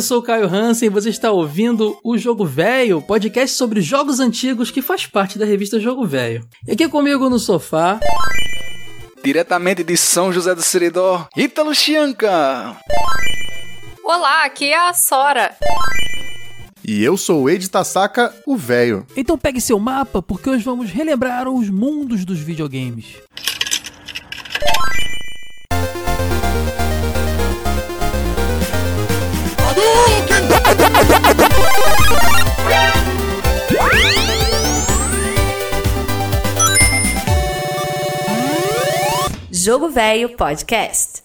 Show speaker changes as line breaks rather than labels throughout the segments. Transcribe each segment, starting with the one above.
eu sou o Caio Hansen e você está ouvindo o Jogo Velho, podcast sobre jogos antigos que faz parte da revista Jogo Velho. E aqui comigo no sofá...
Diretamente de São José do Seridó, Ítalo Chianca.
Olá, aqui é a Sora.
E eu sou o Ed Tasaka, o velho.
Então pegue seu mapa, porque hoje vamos relembrar os mundos dos videogames.
Jogo Velho Podcast.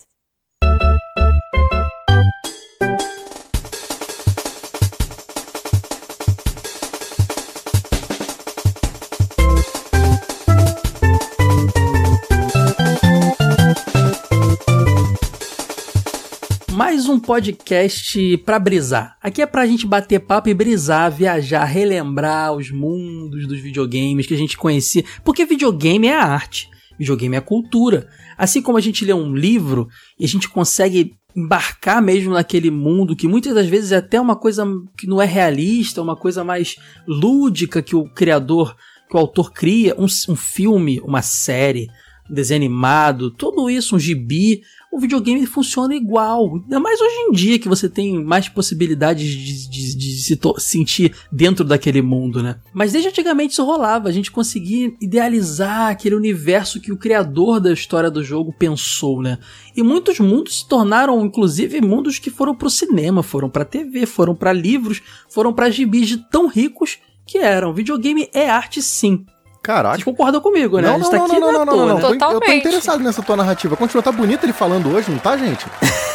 Mais um podcast pra brisar. Aqui é pra gente bater papo e brisar, viajar, relembrar os mundos dos videogames que a gente conhecia. Porque videogame é arte, videogame é cultura. Assim como a gente lê um livro e a gente consegue embarcar mesmo naquele mundo que muitas das vezes é até uma coisa que não é realista, uma coisa mais lúdica que o criador, que o autor cria, um, um filme, uma série, um desenho animado, tudo isso, um gibi, o videogame funciona igual. Ainda mais hoje em dia que você tem mais possibilidades de, de, de se sentir dentro daquele mundo, né? Mas desde antigamente isso rolava. A gente conseguia idealizar aquele universo que o criador da história do jogo pensou, né? E muitos mundos se tornaram, inclusive, mundos que foram pro cinema, foram pra TV, foram para livros, foram para gibis de tão ricos que eram. Videogame é arte sim.
Caraca.
Vocês concordam comigo, né?
Não, não, não, não, não, não, não, não,
Totalmente.
Eu tô interessado nessa tua narrativa. Continua, tá bonito ele falando hoje, não tá, gente?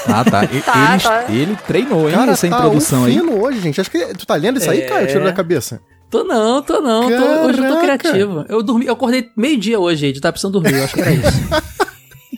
Ah, tá. E-
Tá,
ele,
tá.
ele treinou, hein,
Cara,
essa
tá
introdução
um
aí.
hoje, gente. Acho que tu tá lendo isso aí,
É.
Caio? Tiro da cabeça.
Tô não, tô não. tô- hoje eu tô criativo. Eu dormi, eu acordei meio-dia hoje, gente. Tava precisando dormir, eu acho que era isso.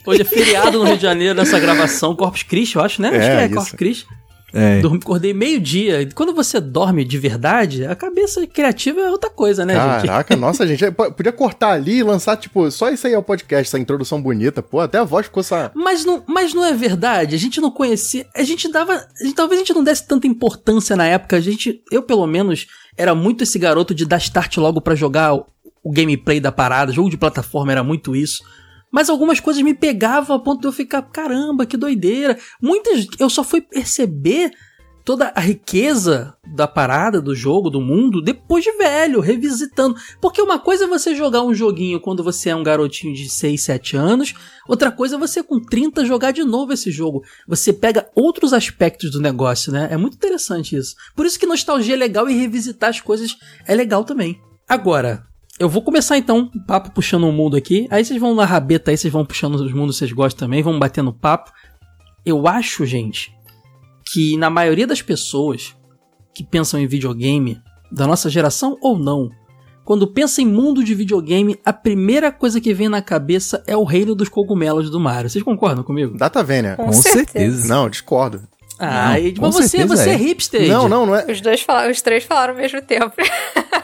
Hoje é feriado no Rio de Janeiro nessa gravação, Corpus Christi, eu acho, né? acho
É,
que é
isso.
Corpus Christi.
É.
Dormi, acordei meio-dia. Quando você dorme de verdade, a cabeça criativa é outra coisa, né, gente?
Caraca, nossa, gente. P- Podia cortar ali e lançar, tipo, só isso aí é o podcast, essa introdução bonita. Pô, até a voz ficou essa.
Mas não, mas não é verdade. A gente não conhecia. A gente dava. a gente- talvez a gente não desse tanta importância na época. A gente. Eu, pelo menos, era muito esse garoto de dar start logo pra jogar o, o gameplay da parada. Jogo de plataforma era muito isso. Mas algumas coisas me pegavam a ponto de eu ficar, caramba, que doideira. Muitas. Eu só fui perceber toda a riqueza da parada, do jogo, do mundo, depois de velho, revisitando. Porque uma coisa é você jogar um joguinho quando você é um garotinho de 6, 7 anos, outra coisa é você com 30 jogar de novo esse jogo. Você pega outros aspectos do negócio, né? É muito interessante isso. Por isso que nostalgia é legal e revisitar as coisas é legal também. Agora, eu vou começar então, um papo puxando um mundo aqui. Aí vocês vão na rabeta aí, vocês vão puxando os mundos que vocês gostam também, vão batendo papo. Eu acho, gente, que na maioria das pessoas que pensam em videogame, da nossa geração ou não, quando pensa em mundo de videogame, a primeira coisa que vem na cabeça é o reino dos cogumelos do Mario. Vocês concordam comigo?
Data Vênia.
Com
Com certeza.
Não, discordo.
Ah,
Não,
Ed,
com
mas você,
certeza
você é
é.
hipster.
Não, não, não é.
Os dois falaram, os três falaram ao mesmo tempo.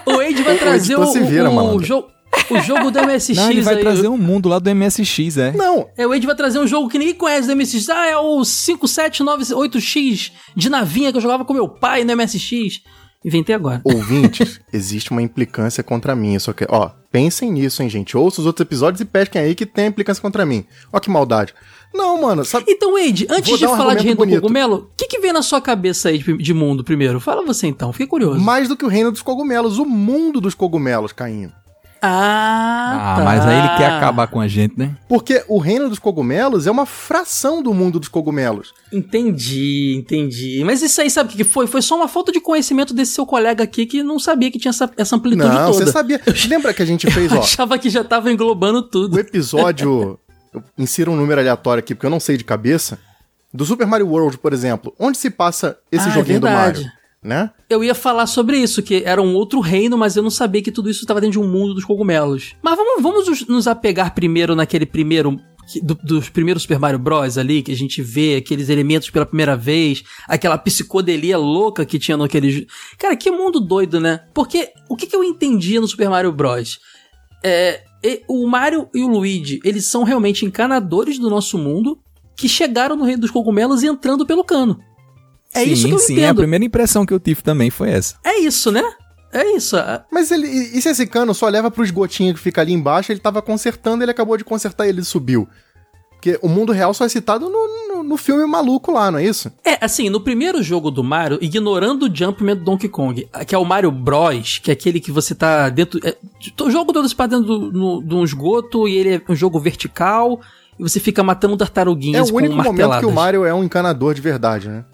O Ed vai
O
trazer o,
se vira,
o, o, jogo, o jogo do MSX
Não, ele vai
aí.
trazer um mundo lá do MSX, é.
Não,
É, o Ed vai trazer um jogo que ninguém conhece do MSX. Ah, é o 5798X de navinha que eu jogava com meu pai no MSX. Inventei agora.
ouvintes, existe uma implicância contra mim. Só que, ó, pensem nisso, hein, gente. Ouça os outros episódios e pesquem aí que tem implicância contra mim. Ó que maldade. Não, mano, sabe?
Então, Ed, antes
Vou
de
um
falar de reino do
bonito.
cogumelo, o que, que vem na sua cabeça aí de, de mundo primeiro? Fala você então, fiquei curioso.
Mais do que o reino dos cogumelos, o mundo dos cogumelos, Cainho.
Ah,
Ah,
tá.
mas aí ele quer acabar com a gente, né?
Porque o reino dos cogumelos é uma fração do mundo dos cogumelos.
Entendi, entendi. Mas isso aí, sabe o que foi? Foi só uma falta de conhecimento desse seu colega aqui que não sabia que tinha essa, essa amplitude
Não,
toda.
você sabia. Lembra que a gente fez,
Eu
ó,
achava que já tava englobando
o
tudo.
episódio. eu insiro um número aleatório aqui, porque eu não sei de cabeça. Do Super Mario World, por exemplo. Onde se passa esse
Ah, é
joguinho do
verdade.
Mario? Né?
Eu ia falar sobre isso, que era um outro reino, mas eu não sabia que tudo isso estava dentro de um mundo dos cogumelos. Mas vamos, vamos nos- apegar primeiro naquele primeiro. do- dos primeiros Super Mario Bros. ali, que a gente vê aqueles elementos pela primeira vez, aquela psicodelia louca que tinha naquele. Cara, que mundo doido, né? Porque o que, que eu entendia no Super Mario Bros? É, e- o Mario e o Luigi, eles são realmente encanadores do nosso mundo que chegaram no reino dos cogumelos entrando pelo cano. É
sim,
isso que eu
sim, a
entendo.
primeira impressão que eu tive também foi essa.
É isso, né? É isso. a-
Mas ele. E e se esse cano só leva pro esgotinho que fica ali embaixo, ele tava consertando, ele acabou de consertar e ele subiu. Porque o mundo real só é citado no, no, no filme maluco lá, não é isso?
É, assim, no primeiro jogo do Mario, ignorando o Jumpman do Donkey Kong, que é o Mario Bros, que é aquele que você tá dentro. É, o jogo todo se passa dentro de um esgoto e ele é um jogo vertical e você fica matando
É
tartaruguinhas
o
com
único momento que o Mario é um encanador de verdade, né?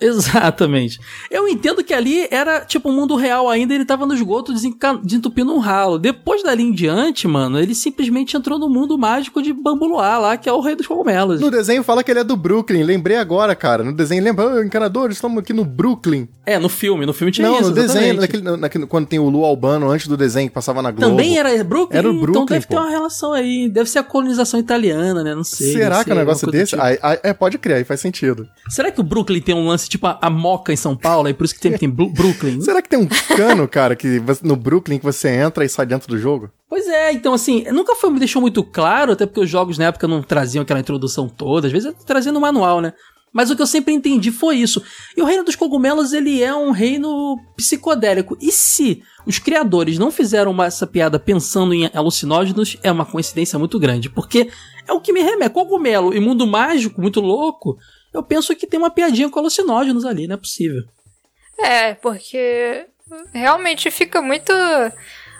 Exatamente. Eu entendo que ali era tipo um mundo real ainda, ele tava no esgoto desentupindo um ralo. Depois dali em diante, mano, ele simplesmente entrou no mundo mágico de Bambuluá lá, que é o rei dos cogumelos.
No desenho fala que ele é do Brooklyn, lembrei agora, cara. No desenho lembra, "Ah, encanadores, estamos aqui no Brooklyn.
É, no filme, no filme tinha
não,
isso.
no desenho,
exatamente.
naquele, naquele- quando tem o Lu Albano, antes do desenho que passava na Globo.
Também era Brooklyn?
Era o
então
Brooklyn,
deve ter
pô.
uma relação aí. Deve ser a colonização italiana, né? Não sei.
Será
não
que é um
sei,
negócio desse?
tipo.
Aí- é, pode criar, aí faz sentido.
Será que o Brooklyn tem um lance tipo a, a Moca em São Paulo? E por isso que tem, tem Brooklyn?
Será que tem um cano, cara, que no Brooklyn que você entra e sai dentro do jogo?
Pois é, então assim, nunca foi, me deixou muito claro, até porque os jogos na época não traziam aquela introdução toda, às vezes trazendo no manual, né? Mas o que eu sempre entendi foi isso. E o reino dos cogumelos, ele é um reino psicodélico. E se os criadores não fizeram uma- essa piada pensando em alucinógenos, é uma coincidência muito grande. Porque é o que me remete. Cogumelo e mundo mágico, muito louco, eu penso que tem uma piadinha com alucinógenos ali, não é possível.
É, porque realmente fica muito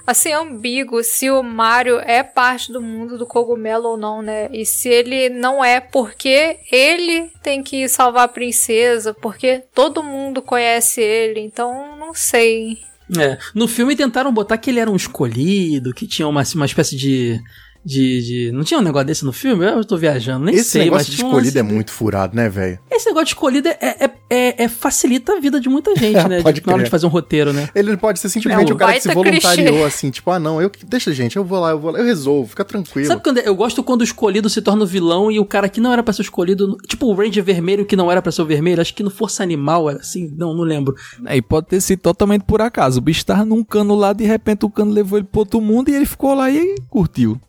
assim ambíguo se o Mario é parte do mundo do cogumelo ou não, né? E se ele não é porque ele tem que salvar a princesa, porque todo mundo conhece ele, então não sei.
É. No filme tentaram botar que ele era um escolhido, que tinha uma, uma espécie de. De, de- Não tinha um negócio desse no filme? Eu tô viajando, nem
Esse
sei, mas
negócio de
tinha um
escolhido é muito furado, né, velho?
Esse negócio de escolhido é, é, é- é- facilita a vida de muita gente, né?
Pode
de, na hora de fazer um roteiro, né?
Ele pode ser simplesmente
É
o cara que se voluntariou,
clichê.
assim, tipo, ah, não, eu deixa, gente, eu vou lá, eu vou lá, eu resolvo, fica tranquilo.
Sabe quando é- eu gosto quando o escolhido se torna o vilão e o cara que não era pra ser escolhido, tipo o Ranger vermelho que não era pra ser o vermelho, acho que no Força Animal era assim, não, não lembro.
Aí pode ter sido totalmente por acaso. O bicho tava num cano lá, de repente o cano levou ele pro outro mundo e ele ficou lá e curtiu.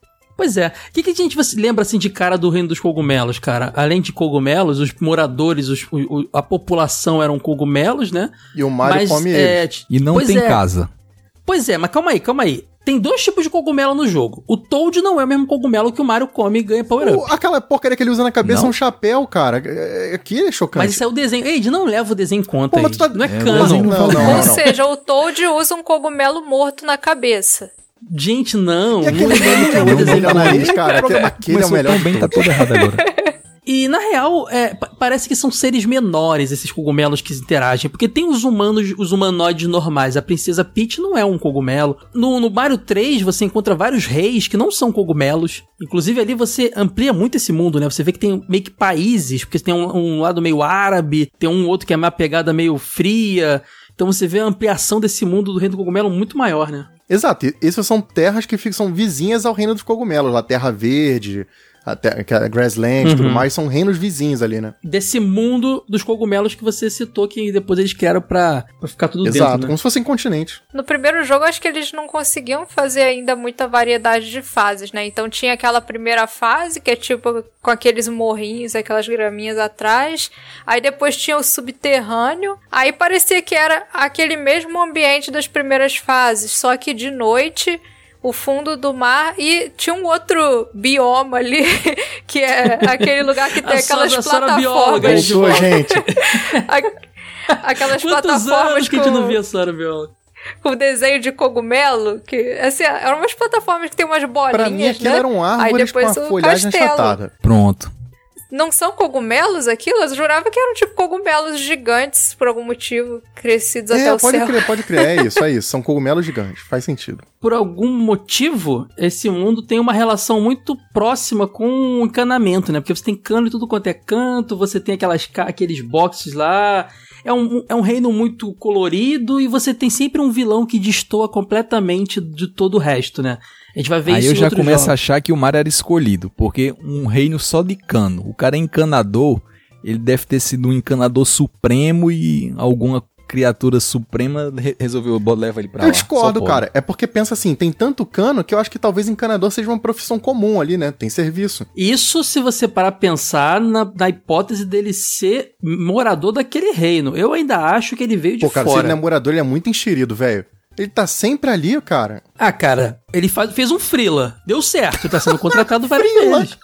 Pois é. O que, que a gente lembra assim de cara do reino dos cogumelos, cara? Além de cogumelos, os moradores, os- o- o- a população eram cogumelos, né?
E o Mario
Mas,
come
é,
ele.
t-
E não
pois
tem
é.
casa.
Pois é, mas calma aí, calma aí. Tem dois tipos de cogumelo no jogo. O Toad não é o mesmo cogumelo que o Mario come e ganha power up.
O- aquela porcaria que ele usa na cabeça
Não.
é um chapéu, cara. É- Aqui é chocante.
Mas isso é o desenho. Eide, não leva o desenho em conta.
Pô, tá-
Não é,
É, o
canon.
desenho
não,
não
não,
Ou seja, o Toad usa um cogumelo morto na cabeça.
Gente, não.
E aquele meme que é
conta.
nariz, cara. Aquele, aquele é o melhor.
bem, tá todo errado agora.
E na real, é, pa- parece que são seres menores esses cogumelos que interagem, porque tem os humanos, os humanoides normais. A princesa Peach não é um cogumelo. No, no Mario 3 você encontra vários reis que não são cogumelos. Inclusive ali você amplia muito esse mundo, né? Você vê que tem meio que países, porque tem um, um lado meio árabe, tem um outro que é uma pegada meio fria. Então você vê a ampliação desse mundo do reino do cogumelo muito maior, né?
Exato, essas são terras que ficam, vizinhas ao reino dos cogumelos. A Terra Verde, a, te, que é a Grassland e tudo
Uhum.
mais, são reinos vizinhos ali, né?
Desse mundo dos cogumelos que você citou, que depois eles criaram pra, pra ficar tudo
Exato,
dentro, né?
como se fossem continentes.
No primeiro jogo, acho que eles não conseguiam fazer ainda muita variedade de fases, né? Então tinha aquela primeira fase, que é tipo com aqueles morrinhos, aquelas graminhas atrás. Aí depois tinha o subterrâneo. Aí parecia que era aquele mesmo ambiente das primeiras fases, só que de noite. O fundo do mar e tinha um outro bioma ali, que é aquele lugar que tem
A
aquelas
Sora- a Sora bióloga,
plataformas.
Voltou, gente.
a- Aquelas
Quantos
plataformas
anos que a
com
gente não via Sora Viola?
com desenho de cogumelo, que assim, eram umas plataformas que tem umas bolinhas,
Pra mim, aquilo
né?
eram
Aí
árvores com
depois
a folhagem
castelo.
achatada.
Pronto.
Não são cogumelos aquilo? Eu jurava que eram tipo cogumelos gigantes por algum motivo, crescidos até
É,
o
pode
céu.
crer, pode crer. É isso, é isso. São cogumelos gigantes. Faz sentido.
Por algum motivo, esse mundo tem uma relação muito próxima com o encanamento, né? Porque você tem cano de tudo quanto é canto, você tem aquelas, aqueles boxes lá. É um, é um reino muito colorido e você tem sempre um vilão que destoa completamente de todo o resto, né? A gente vai ver
Aí
isso
eu
em
já começo a
jogos.
achar que o Mario era escolhido, porque um reino só de cano. O cara é encanador, ele deve ter sido um encanador supremo e alguma criatura suprema, re- resolveu leva ele pra lá.
Eu discordo, cara. É porque pensa assim, tem tanto cano que eu acho que talvez encanador seja uma profissão comum ali, né? Tem serviço.
Isso se você parar pensar na, na hipótese dele ser morador daquele reino. Eu ainda acho que ele veio de
Pô, cara, se
fora.
ele não é morador, ele é muito enxerido, velho. Ele tá sempre ali, cara.
Ah, cara, ele faz- fez um frila. Deu certo, tá sendo contratado várias vezes.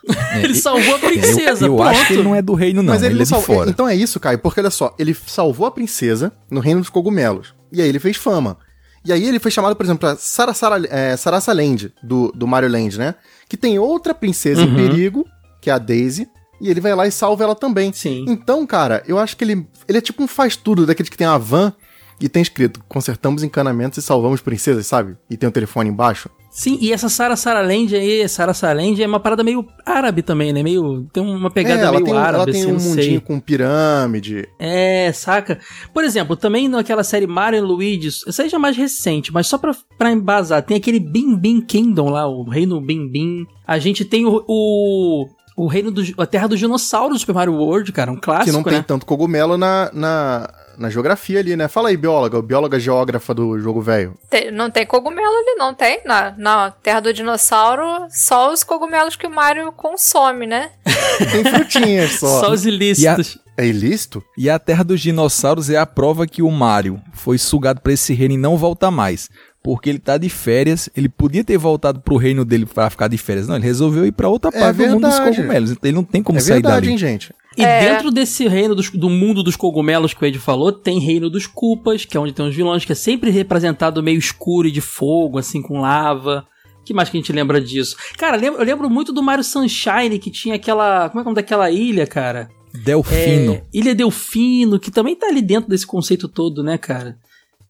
ele salvou a
É,
princesa,
eu, eu
pronto.
acho que ele não é do reino, não.
Mas ele,
ele,
não
é de
salvou.
fora.
Então é isso, Caio, porque olha só, ele salvou a princesa no reino dos cogumelos. E aí ele fez fama. E aí ele foi chamado, por exemplo, pra Sara, Sara, é, Sarasa Land, do, do Mario Land, né? Que tem outra princesa em
Uhum.
perigo, que é a Daisy. E ele vai lá e salva ela também.
Sim.
Então, cara, eu acho que ele, ele é tipo um faz-tudo daqueles que tem uma van e tem escrito: consertamos encanamentos e salvamos princesas, sabe? E tem o telefone embaixo.
Sim, e essa Sara Saraland aí, Sara Saraland é uma parada meio árabe também, né? Meio. Tem uma pegada
é, ela
meio
tem, um-
árabe,
ela tem
assim,
um
não sei.
mundinho com pirâmide.
É, saca? Por exemplo, também naquela série Mario Luigi, essa aí já é mais recente, mas só pra, pra embasar, tem aquele Bim Bim Kingdom lá, o reino Bim Bim. A gente tem o. o o reino do. A terra dos dinossauros do Super Mario World, cara, um clássico,
que não tem
né?
tanto cogumelo na, na, na geografia ali, né? Fala aí, bióloga, bióloga geógrafa do jogo velho.
Não tem cogumelo ali, não tem? Na, na Terra do Dinossauro, só os cogumelos que o Mario consome, né?
Tem frutinhas só.
Só os ilícitos.
É ilícito?
E a Terra dos Dinossauros é a prova que o Mario foi sugado pra esse reino e não volta mais. Porque ele tá de férias, ele podia ter voltado pro reino dele pra ficar de férias. Não, ele resolveu ir pra outra
É
parte do mundo dos
verdade.
cogumelos. Então ele não tem como
é
sair
verdade,
dali.
hein, gente?
E
É.
dentro desse reino dos- do mundo dos cogumelos que o Ed falou, tem reino dos Koopas, que é onde tem os vilões, que é sempre representado meio escuro e de fogo, assim, com lava. que mais que a gente lembra disso? Cara, lembro- eu lembro muito do Mario Sunshine, que tinha aquela. Como é que é o nome daquela ilha, cara?
Delfino.
É, ilha Delfino, que também tá ali dentro desse conceito todo, né, cara?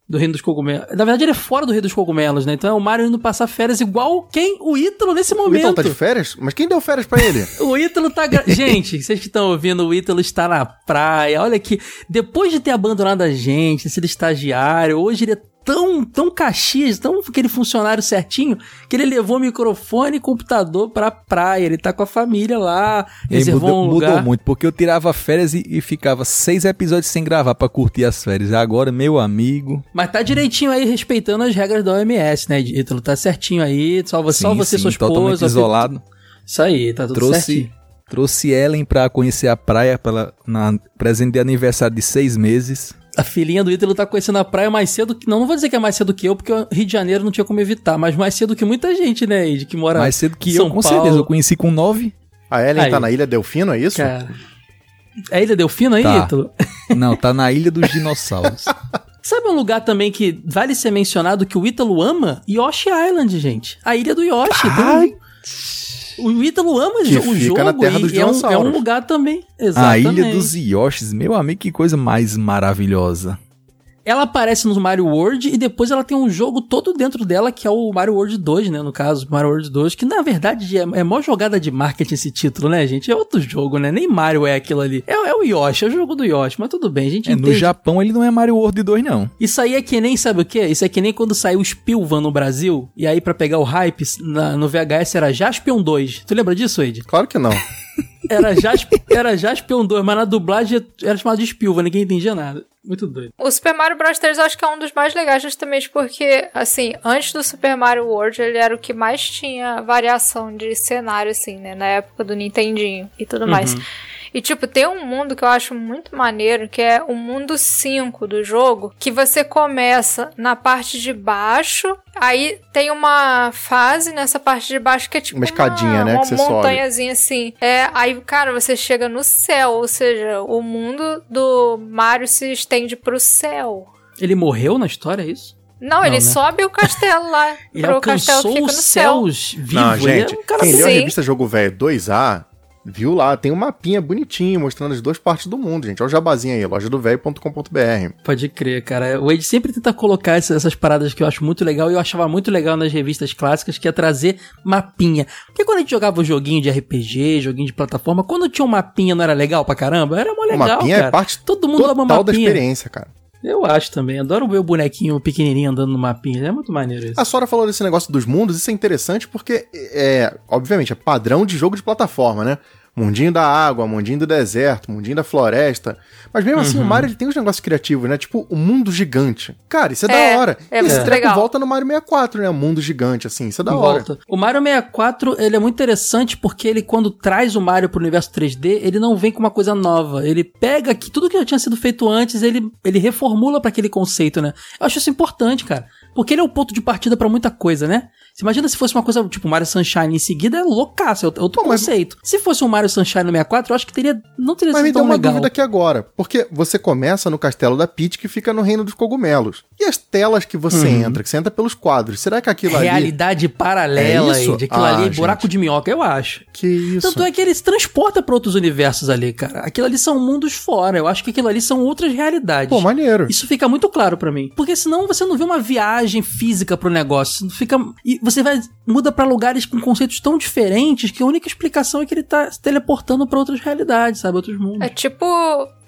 Do Reino dos Cogumelos. Na verdade, ele é fora do Reino dos Cogumelos, né? Então é o Mario indo passar férias igual quem? O Ítalo nesse
O Ítalo
momento.
tá de férias? Mas quem deu férias pra ele?
O Ítalo tá. gra- Gente, vocês que estão ouvindo, o Ítalo está na praia. Olha aqui, depois de ter abandonado a gente, sido estagiário, hoje ele é tão, tão caxias, tão aquele funcionário certinho, que ele levou microfone e computador pra praia. Ele tá com a família lá,
E
reservou
mudou,
um
mudou
lugar.
muito, porque eu tirava férias e, e ficava seis episódios sem gravar pra curtir as férias. Agora, meu amigo.
Mas tá direitinho aí, respeitando as regras da OMS, né, Ítalo? Tá certinho aí, só você, só
sim,
você e
sim,
sua esposa.
totalmente isolado.
Isso aí, tá tudo
Trouxe,
certinho.
trouxe Ellen pra conhecer a praia pra na presente de aniversário de seis meses.
A filhinha do Ítalo tá conhecendo a praia mais cedo que. Não, não vou dizer que é mais cedo que eu, porque o Rio de Janeiro não tinha como evitar, mas mais cedo que muita gente, né, Ed, que mora.
Mais cedo que
São
eu, com
Paulo.
certeza. Eu conheci com nove.
A Ellen
Aí.
tá na Ilha Delfino, é isso?
Cara. É Ilha Delfino aí,
Tá.
Ítalo?
Não, tá na Ilha dos Dinossauros.
Sabe um lugar também que vale ser mencionado que o Ítalo ama? Yoshi Island, gente. A ilha do Yoshi. tem um-
Ai,
O Ítalo ama
Que
o
fica
jogo
na terra
e
dos
é, um, é um lugar também.
a
Exatamente.
Ilha dos Yoshis. Meu amigo, que coisa mais maravilhosa.
Ela aparece no Mario World e depois ela tem um jogo todo dentro dela, que é o Mario World 2, né? No caso, Mario World 2, que na verdade é, é mó jogada de marketing esse título, né, gente? É outro jogo, né? Nem Mario é aquilo ali. É, é o Yoshi, é o jogo do Yoshi, mas tudo bem, a gente
É, no
entende.
Japão ele não é Mario World 2, não.
Isso aí é que nem, sabe o quê? Isso é que nem quando saiu o Spilvan no Brasil, e aí pra pegar o hype, na- no VHS era Jaspion 2. Tu lembra disso, Ed?
Claro que não.
Era, Jasp, era Jaspion 2, mas na dublagem era chamado de Spilvan, ninguém entendia nada. Muito doido.
O Super Mario Bros 3 eu acho que é um dos mais legais, justamente porque, assim, antes do Super Mario World, ele era o que mais tinha variação de cenário, assim, né? Na época do Nintendinho e tudo mais. E, tipo, tem um mundo que eu acho muito maneiro, que é o mundo 5 do jogo, que você começa na parte de baixo, aí tem uma fase nessa parte de baixo que é tipo
Uma escadinha, né,
uma
que você sobe.
montanhazinha assim. É, aí, cara, você chega no céu, ou seja, o mundo do Mario se estende pro céu.
Ele morreu na história, é isso?
Não,
Não,
ele
né?
sobe o castelo lá.
Ele
pro castelo
alcançou
fica no
os
céu.
céus vivo.
Não,
ele
gente,
é um cara
quem leu a revista Jogo Velho 2A, viu lá, tem um mapinha bonitinho mostrando as duas partes do mundo, gente. Olha o jabazinho aí, lojadovelho.com.br.
Pode crer, cara. O Wade sempre tenta colocar essas, paradas que eu acho muito legal e eu achava muito legal nas revistas clássicas, que é trazer mapinha. Porque quando a gente jogava o joguinho de RPG, joguinho de plataforma, quando tinha um mapinha não era legal pra caramba? Era mó
O
legal,
mapinha
cara.
é parte
Todo mundo ama
total da
mapinha.
experiência, cara.
Eu acho também. Adoro ver o bonequinho pequenininho andando no mapinha. É muito maneiro isso.
A Sora falou desse negócio dos mundos, isso é interessante porque, é, obviamente, é padrão de jogo de plataforma, né? Mundinho da água, mundinho do deserto, mundinho da floresta. Mas mesmo assim, o Mario ele tem uns negócios criativos, né? Tipo, o mundo gigante. Cara, isso é,
É,
da hora.
é
e esse
muito
treco
legal.
volta no Mario 64, né? O mundo gigante, assim. Isso é da hora.
Volta. O Mario 64, ele é muito interessante porque ele, quando traz o Mario pro universo 3D, ele não vem com uma coisa nova. Ele pega que tudo que já tinha sido feito antes, ele, ele reformula pra aquele conceito, né? Eu acho isso importante, cara. Porque ele é o ponto de partida pra muita coisa, né? Você imagina se fosse uma coisa tipo Mario Sunshine em seguida, é loucaço, é outro
Pô, mas-
conceito. Se fosse um Mario Sunshine no 64, eu acho que teria, não teria
Mas me
sido
deu
tão
uma
legal.
dúvida aqui agora. Porque você começa no castelo da Peach, que fica no reino dos cogumelos. E as telas que você
Uhum.
entra, que você entra pelos quadros, será que aquilo ali...
Realidade paralela,
É isso?
Ed, aquilo
Ah,
ali é
gente.
buraco de minhoca, eu acho.
Que isso?
Tanto é que ele se transporta pra outros universos ali, cara. Aquilo ali são mundos fora. Eu acho que aquilo ali são outras realidades.
Pô, maneiro.
Isso fica muito claro pra mim. Porque senão você não vê uma viagem física pro negócio. Fica e você vai muda pra lugares com conceitos tão diferentes que a única explicação é que ele tá se teleportando pra outras realidades, sabe, outros mundos.
É tipo,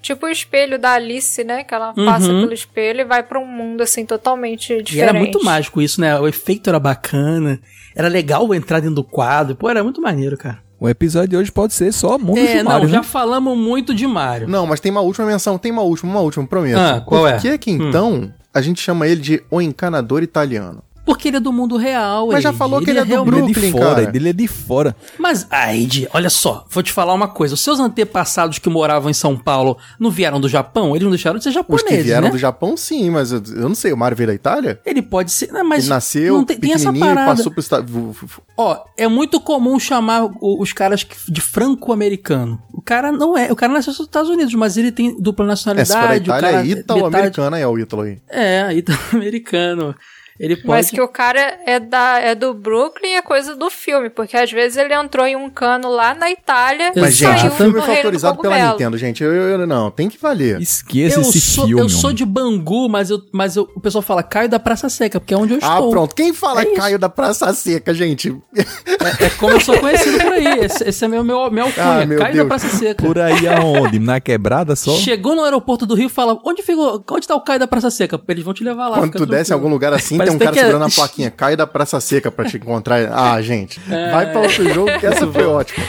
tipo o espelho da Alice, né? Que ela passa
Uhum.
pelo espelho e vai pra um mundo assim totalmente diferente.
E era muito mágico isso, né? O efeito era bacana. Era legal entrar dentro do quadro. Pô, era muito maneiro, cara.
O episódio de hoje pode ser só mundo
é,
de
não,
Mario,
já
né?
falamos muito de Mario.
Não, mas tem uma última menção, tem uma última, uma última, prometo.
Ah, qual
Por
é?
que que
Hum.
então a gente chama ele de o encanador italiano?
Porque ele é do mundo real,
Mas já
Ed.
falou que ele é do
realmente-
Ele é de
Brooklyn,
fora,
cara.
ele é de fora.
Mas, ai, Ed, olha só, vou te falar uma coisa. Os seus antepassados que moravam em São Paulo não vieram do Japão? Eles não deixaram de ser
Os
japoneses,
que vieram
né?
do Japão, sim, mas eu, eu não sei, o Mario veio da Itália?
Ele pode ser... Não, mas
ele nasceu
tem, tem essa
passou pro estado...
Ó, é muito comum chamar os caras de franco-americano. O cara não é... O cara nasceu nos Estados Unidos, mas ele tem dupla
É, se for
nacionalidade.
da
o
Itália,
cara
é italo-americana, é o Ítalo aí.
É, italo-americano. Ele pode...
Mas que o cara é, da, é do Brooklyn é coisa do filme, porque às vezes ele entrou em um cano lá na Itália
Mas,
e
gente, o filme foi autorizado pela. Nintendo, gente. Eu, eu- não, tem que valer.
Esqueça
eu
esse
sou,
filme.
eu sou
homem.
de Bangu, mas, eu, mas eu- o pessoal fala Caio da Praça Seca, porque é onde eu
Ah,
estou.
pronto. Quem fala
É.
Caio da Praça Seca, gente?
É como eu sou conhecido por aí. Esse, esse é meu, meu, meu alcunha.
Ah, meu
Caio
Deus.
da Praça Seca.
Por aí aonde? Na quebrada só?
Chegou no aeroporto do Rio e fala: onde, ficou, onde tá o Caio da Praça Seca? Eles vão te levar lá.
Quando tu desce em algum lugar assim, tem um cara
que é-
segurando a plaquinha Caio da Praça Seca pra te encontrar. Ah, gente.
É.
Vai pra outro jogo que essa foi ótima.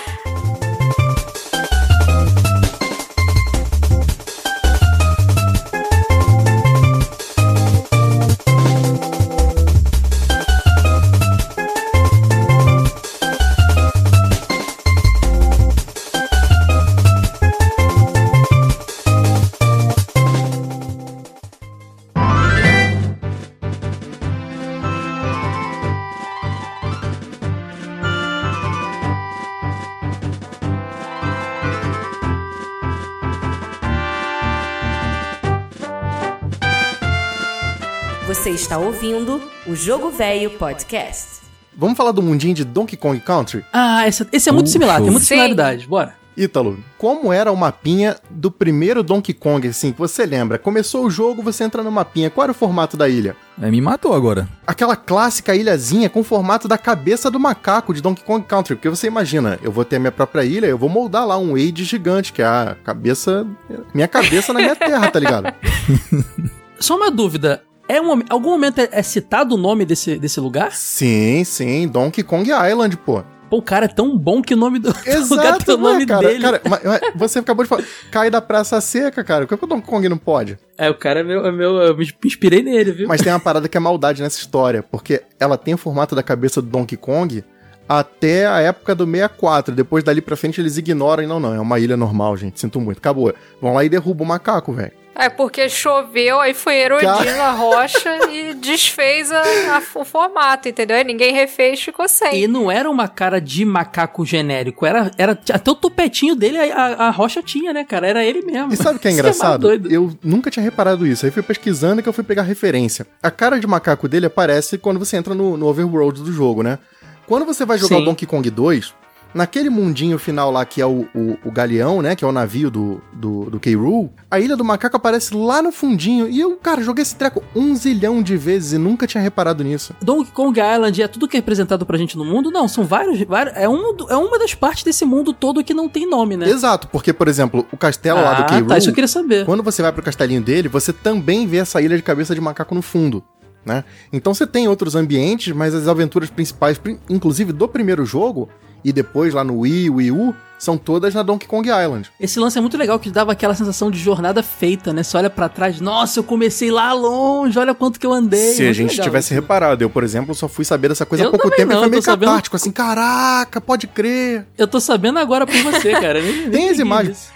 Está ouvindo o Jogo Velho Podcast.
Vamos falar do mundinho de Donkey Kong Country?
Ah, esse, esse é muito
Uh,
similar, tem muita
Sim.
similaridade. Bora.
Ítalo, como era o mapinha do primeiro Donkey Kong, assim, que você lembra? Começou o jogo, você entra no mapinha. Qual era o formato da ilha?
É, me matou agora.
Aquela clássica ilhazinha com o formato da cabeça do macaco de Donkey Kong Country. Porque você imagina, eu vou ter a minha própria ilha, eu vou moldar lá um Wade gigante, que é a cabeça. Minha cabeça na minha terra, tá ligado?
Só uma dúvida. É um, algum momento é, é citado o nome desse, desse lugar?
Sim, sim, Donkey Kong Island, pô.
Pô, o cara é tão bom que o nome do, do lugar
Exato,
tem o nome
né, cara?
dele.
Cara, mas- mas você acabou de falar, cai da Praça Seca, cara. Por que o Donkey Kong não pode?
É, o cara é meu, é meu. Eu me inspirei nele, viu?
Mas tem uma parada que é maldade nessa história, porque ela tem o formato da cabeça do Donkey Kong até a época do 64. Depois dali pra frente eles ignoram e não, não, é uma ilha normal, gente. Sinto muito. Acabou. Vão lá e derrubam o macaco, velho.
É porque choveu, aí foi erodindo a rocha e desfez a- a- o formato, entendeu? Aí ninguém refez, ficou sem.
E não era uma cara de macaco genérico, era, era até o topetinho dele, a, a- rocha tinha, né, cara? Era ele mesmo.
E sabe o que é
Isso
engraçado?
doido.
Eu nunca tinha reparado isso. Aí fui pesquisando que eu fui pegar referência. A cara de macaco dele aparece quando você entra no, no overworld do jogo, né? Quando você vai jogar
Sim.
o Donkey Kong 2, naquele mundinho final lá que é o, o, o galeão, né? Que é o navio do, do, do K-Rool, a ilha do macaco aparece lá no fundinho. E eu, cara, joguei esse treco um zilhão de vezes e nunca tinha reparado nisso.
Donkey Kong Island é tudo que é representado pra gente no mundo? Não, são vários. vários é, um, é uma das partes desse mundo todo que não tem nome, né?
Exato, porque, por exemplo, o castelo lá do
ah,
K-Rool.
tá, isso eu queria saber.
Quando você vai pro castelinho dele, você também vê essa ilha de cabeça de macaco no fundo, né? Então você tem outros ambientes, mas as aventuras principais, pri- inclusive do primeiro jogo, e depois lá no Wii, Wii U, são todas na Donkey Kong Island.
Esse lance é muito legal, que dava aquela sensação de jornada feita, né? Você olha pra trás, nossa, eu comecei lá longe, olha quanto que eu andei.
Se a gente
legal
tivesse
isso.
reparado, eu, por exemplo, só fui saber dessa coisa
Eu
há pouco tempo
não,
e foi meio
sabendo-
catártico, assim, caraca, pode crer.
Eu tô sabendo agora por você, cara. Nem- nem
Tem as imagens.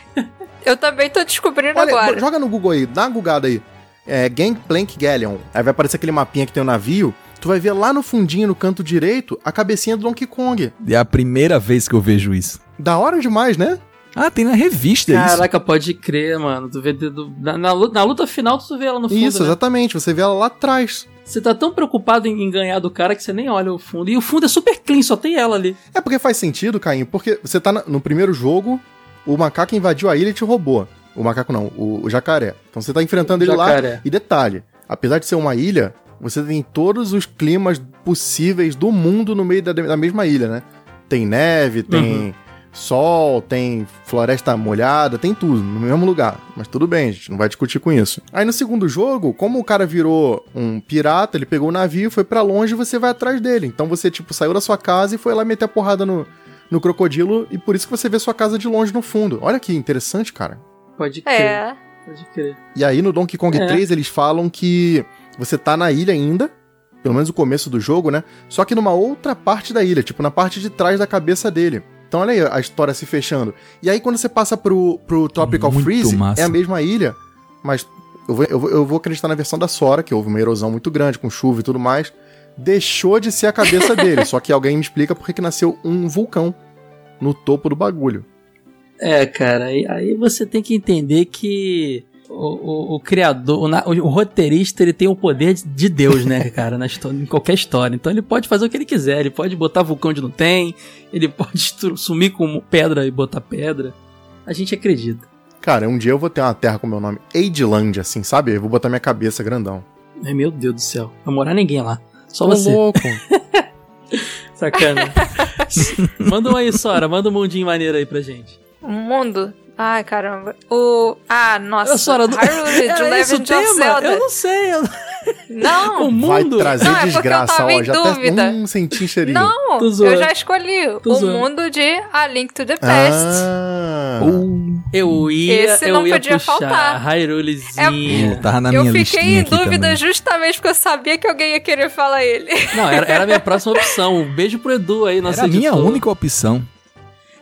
Eu também tô descobrindo
Olha,
agora.
joga no Google aí, dá uma gugada aí. É Gangplank Galleon. Aí vai aparecer aquele mapinha que tem o navio. Tu vai ver lá no fundinho, no canto direito, a cabecinha do Donkey Kong.
É a primeira vez que eu vejo isso.
Da hora demais, né?
Ah, tem na revista isso.
Caraca, pode crer, mano. Tu vê do- na, na luta, na luta final, tu vê ela no fundo.
Isso,
né?
exatamente. Você vê ela lá atrás.
Você tá tão preocupado em, em ganhar do cara que você nem olha o fundo. E o fundo é super clean, só tem ela ali.
É porque faz sentido, Caim, porque você tá na- no primeiro jogo, o macaco invadiu a ilha e te roubou. O macaco não, o, o jacaré. Então você tá enfrentando ele
Jacaré.
lá. E detalhe, apesar de ser uma ilha, você tem todos os climas possíveis do mundo no meio da, da mesma ilha, né? Tem neve, tem
Uhum.
sol, tem floresta molhada, tem tudo no mesmo lugar. Mas tudo bem, a gente não vai discutir com isso. Aí no segundo jogo, como o cara virou um pirata, ele pegou o navio, foi pra longe e você vai atrás dele. Então você, tipo, saiu da sua casa e foi lá meter a porrada no, no crocodilo e por isso que você vê sua casa de longe no fundo. Olha que interessante, cara.
Pode crer.
É.
Pode crer.
E aí no Donkey Kong
É.
3 eles falam que você tá na ilha ainda, pelo menos o começo do jogo, né? Só que numa outra parte da ilha, tipo na parte de trás da cabeça dele. Então olha aí a história se fechando. E aí quando você passa pro, pro Tropical
Muito
Freeze,
massa.
é a mesma ilha, mas eu vou, eu, vou, eu vou acreditar na versão da Sora, que houve uma erosão muito grande, com chuva e tudo mais. Deixou de ser a cabeça dele, só que alguém me explica por que que nasceu um vulcão no topo do bagulho.
É, cara, aí, aí você tem que entender que o, o, o criador, o, na- o, roteirista, ele tem o poder de- de Deus, né, cara, na história, em qualquer história. Então ele pode fazer o que ele quiser, ele pode botar vulcão onde não tem, ele pode sumir com pedra e botar pedra. A gente acredita.
Cara, um dia eu vou ter uma terra com meu nome Aidland, assim, sabe? Eu vou botar minha cabeça grandão.
Ai, meu Deus do céu. Vai morar ninguém lá. Só
Ô,
você.
louco.
Sacana. manda um aí, Sora. Manda um mundinho maneiro aí pra gente.
O mundo. Ai, caramba. O. Ah, nossa.
Ô, Sora, não-
Hyrule de
Era esse o
Legend of
tema?
Zelda.
Eu não sei. eu-
Não,
O
Vai
mundo.
trazer
Não, é porque eu
desgraça,
tava
ó.
em
Já
dúvida.
até um senti cheirinho.
não, eu já escolhi.
Tô
o
zoando.
mundo de A Link to the Past.
Ah.
Eu ia,
Esse
eu
não
ia
podia
puxar
faltar.
Hyrulezinho.
Tava na
eu
minha
fiquei
listinha
em dúvida
também.
justamente porque eu sabia que alguém ia querer falar ele.
Não, era, era a minha próxima opção. Um beijo pro Edu aí, nosso
Era a minha única opção.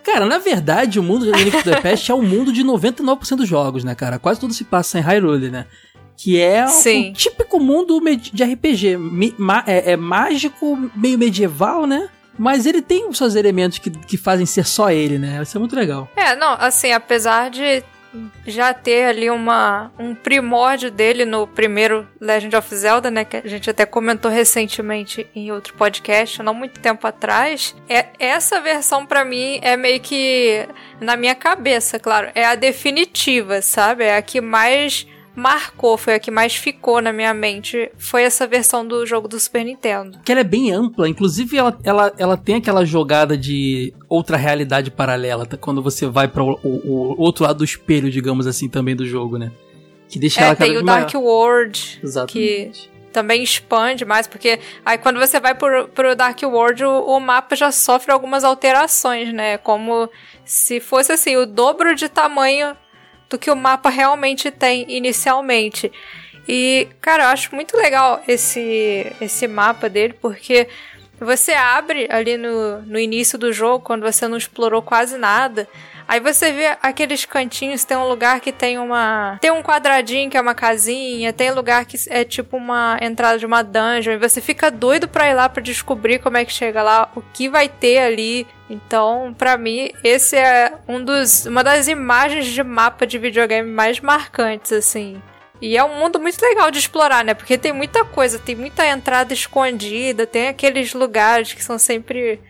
Cara, na verdade, o mundo de Link to the Past é o mundo de 99% dos jogos, né, cara? Quase tudo se passa em Hyrule, né? Que é
Sim.
o típico mundo de RPG. É, é mágico, meio medieval, né? Mas ele tem os seus elementos que, que fazem ser só ele, né? Isso é muito legal.
É, não, assim, apesar de já ter ali uma, um primórdio dele no primeiro Legend of Zelda, né, que a gente até comentou recentemente em outro podcast, não muito tempo atrás, é essa versão pra mim é meio que na minha cabeça, claro, é a definitiva, sabe? É a que mais marcou, foi a que mais ficou na minha mente, foi essa versão do jogo do Super Nintendo.
Que ela é bem ampla, inclusive ela, ela, ela tem aquela jogada de outra realidade paralela, tá? quando você vai para o, o- outro lado do espelho, digamos assim, também do jogo, né? Que deixa
É,
ela cada
tem o Dark
maior.
World,
Exatamente.
também expande mais, porque aí quando você vai pro, pro Dark World, o, o mapa já sofre algumas alterações, né? Como se fosse assim, o dobro de tamanho do que o mapa realmente tem inicialmente. E, cara, eu acho muito legal esse, esse mapa dele, porque você abre ali no, no início do jogo, quando você não explorou quase nada. Aí você vê aqueles cantinhos, tem um lugar que tem uma. Tem um quadradinho que é uma casinha, tem lugar que é tipo uma entrada de uma dungeon, e você fica doido pra ir lá pra descobrir como é que chega lá, o que vai ter ali. Então, pra mim, esse é um dos, uma das imagens de mapa de videogame mais marcantes, assim. E é um mundo muito legal de explorar, né? Porque tem muita coisa, tem muita entrada escondida, tem aqueles lugares que são sempre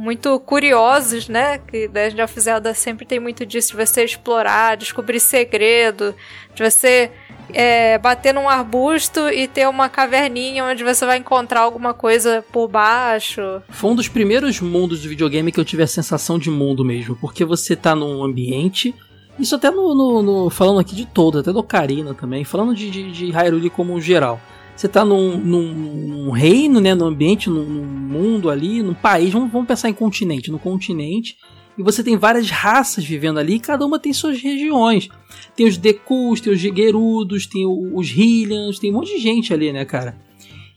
muito curiosos, né? Que Legend of Zelda sempre tem muito disso, de você explorar, descobrir segredo, de você é, bater num arbusto e ter uma caverninha onde você vai encontrar alguma coisa por baixo.
Foi um dos primeiros mundos de videogame que eu tive a sensação de mundo mesmo, porque você tá num ambiente. Isso até no, no- no- falando aqui de todo, até do Ocarina também, falando de, de, de Hyrule como geral. Você tá num, num, num reino, né? Num ambiente, num, num mundo ali, num país. Vamos, vamos pensar em continente. No continente. E você tem várias raças vivendo ali, e cada uma tem suas regiões. Tem os Dekus, tem os Gerudos, tem os Hylians, tem um monte de gente ali, né, cara?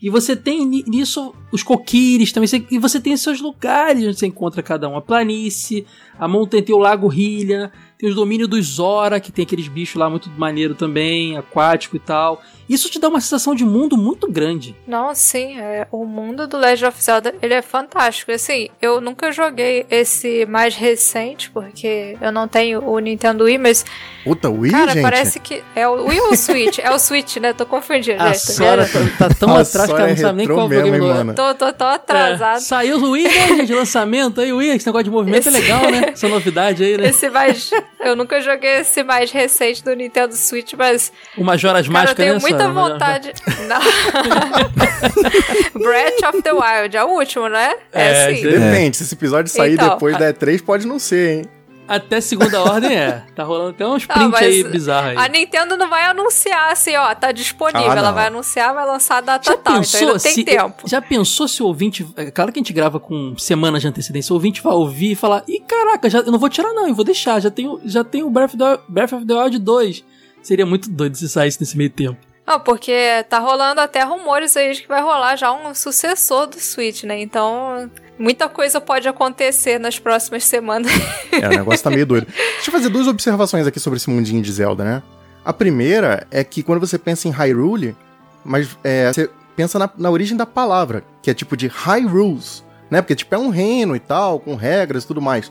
E você tem ni- nisso os coquires também. E você tem seus lugares onde você encontra cada um. A planície, a montanha tem o Lago Hylian, tem os domínios dos Zora, que tem aqueles bichos lá muito maneiro também, aquático e tal. Isso te dá uma sensação de mundo muito grande.
Não, sim, é, o mundo do Legend of Zelda, ele é fantástico. Assim, eu nunca joguei esse mais recente, porque eu não tenho o Nintendo Wii, mas,
Puta, Wii,
cara,
gente.
parece que é o Wii ou o Switch? É o Switch, né? Tô confundindo,
A
tá
Sora tá, tá tão atrás que ela
é
não sabe nem qual
mesmo, hein,
do-
mano?
Tô, tô,
É,
atrasado.
saiu o Wii, né, gente, de lançamento aí, o Wii, esse negócio de movimento
Esse-
é legal, né? Essa novidade aí, né?
Esse mais. Eu nunca joguei esse mais recente do Nintendo Switch, mas.
O Majora's
Cara, eu
Mask,
tenho
né?
muita?
Majora's
vontade. Não. Breath of the Wild, é o último, né?
É,
sim.
sim.
Depende, se esse episódio sair
Então,
depois da E3, pode não ser, hein?
Até segunda ordem é. Tá rolando até uns
Ah,
prints
mas
aí bizarros
A. Nintendo não vai anunciar assim, ó, tá disponível.
Ah,
Ela vai anunciar, vai lançar a data
Já
tal. Então
pensou,
ainda tem
se,
tempo.
já pensou se o ouvinte. É claro que a gente grava com semanas de antecedência. O ouvinte vai ouvir e falar: Ih, caraca, já, eu não vou tirar, não, eu vou deixar. Já tenho, já tenho o Breath of, the, Breath of the Wild 2. Seria muito doido se saísse nesse meio tempo.
Não, porque tá rolando até rumores aí de que vai rolar já um sucessor do Switch, né? Então, muita coisa pode acontecer nas próximas semanas.
É, o negócio tá meio doido. Deixa eu fazer duas observações aqui sobre esse mundinho de Zelda, né? A primeira é que quando você pensa em Hyrule, mas é, você pensa na, na origem da palavra, que é tipo de High Rules, né? Porque tipo é um reino e tal, com regras e tudo mais.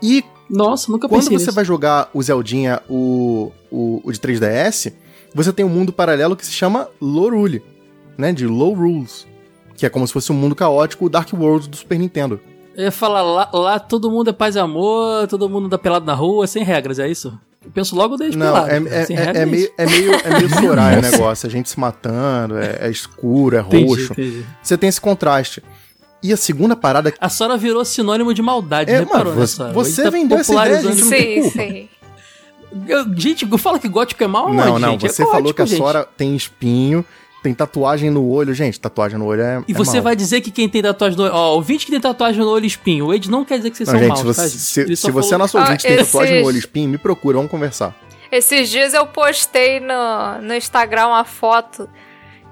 E
Nossa, nunca
quando você
nisso.
vai jogar o Zeldinha, o, o, o de 3DS, você tem um mundo paralelo que se chama Lorule, né? De Low Rules. Que é como se fosse um mundo caótico, o Dark World do Super Nintendo.
Eu ia falar, lá, lá todo mundo é paz e amor, todo mundo dá pelado na rua, sem regras, é isso? Eu penso logo desde
Não,
pelado.
é, é,
sem
é- é
é
meio, é meio, é meio Soraya o negócio. A gente se matando, é, é escuro, é
Entendi,
roxo.
entendi.
Você tem esse contraste. E a segunda parada.
A Sora virou sinônimo de maldade,
É,
reparou,
mano,
né,
você-
Sora?
você
tá
vendeu essa ideia, gente, não tem
sim,
culpa.
sim.
Eu- gente, fala que gótico é mal
não, não,
gente?
você
é
falou
gótico,
que a
gente.
Sora tem espinho, tem tatuagem no olho. Gente, tatuagem no olho é.
E
é
você
mal.
vai dizer que quem tem tatuagem no olho. Ó, ouvinte que tem tatuagem no olho e espinho. O Ed não quer dizer que vocês
Não,
são
gente,
maus,
se você,
tá, gente?
se, se você é
falou-
nosso ouvinte e
Ah,
tem tatuagem
esses-
no olho e espinho, me procura, vamos conversar.
Esses dias eu postei no, no Instagram uma foto.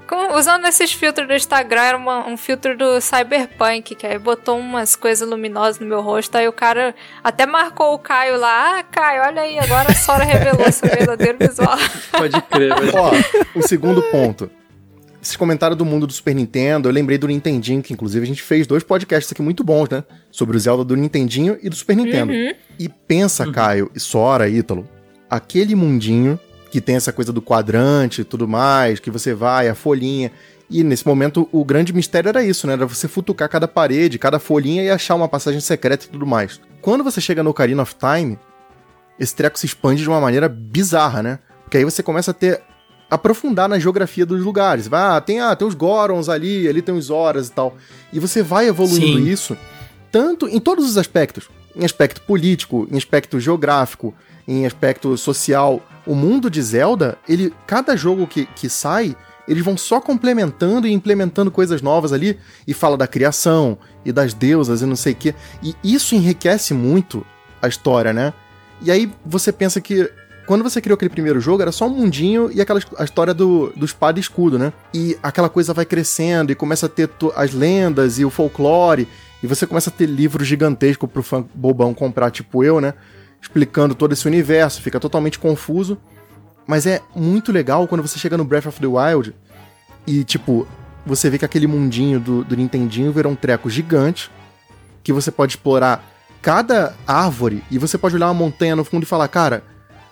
Com- usando esses filtros do Instagram, era uma- um filtro do Cyberpunk, que aí botou umas coisas luminosas no meu rosto. Aí o cara até marcou o Caio lá. Ah, Caio, olha aí, agora a Sora revelou seu verdadeiro visual.
Pode crer, velho.
Ó, o segundo ponto. Esses comentários do mundo do Super Nintendo, eu lembrei do Nintendinho, que inclusive a gente fez dois podcasts aqui muito bons, né? Sobre o Zelda do Nintendinho e do Super Nintendo. E pensa, Caio, e Sora, Ítalo, aquele mundinho que tem essa coisa do quadrante e tudo mais, que você vai, a folhinha. E nesse momento o grande mistério era isso, né? Era você futucar cada parede, cada folhinha e achar uma passagem secreta e tudo mais. Quando você chega no Ocarina of Time, esse treco se expande de uma maneira bizarra, né? Porque aí você começa a ter aprofundar na geografia dos lugares. Vai, ah, tem, ah, tem os Gorons ali, ali tem os Horas e tal. E você vai evoluindo
Sim.
isso tanto em todos os aspectos. Em aspecto político, em aspecto geográfico, em aspecto social. O mundo de Zelda, ele cada jogo que, que sai, eles vão só complementando e implementando coisas novas ali e fala da criação e das deusas e não sei o quê. E isso enriquece muito a história, né? E aí você pensa que quando você criou aquele primeiro jogo, era só um mundinho e aquela a história do, do espada e escudo, né? E aquela coisa vai crescendo e começa a ter as lendas e o folclore. E você começa a ter livros gigantescos pro fã bobão comprar, tipo eu, né? Explicando todo esse universo, fica totalmente confuso. Mas é muito legal quando você chega no Breath of the Wild e, tipo, você vê que aquele mundinho do, do Nintendinho virou um treco gigante que você pode explorar cada árvore e você pode olhar uma montanha no fundo e falar, cara,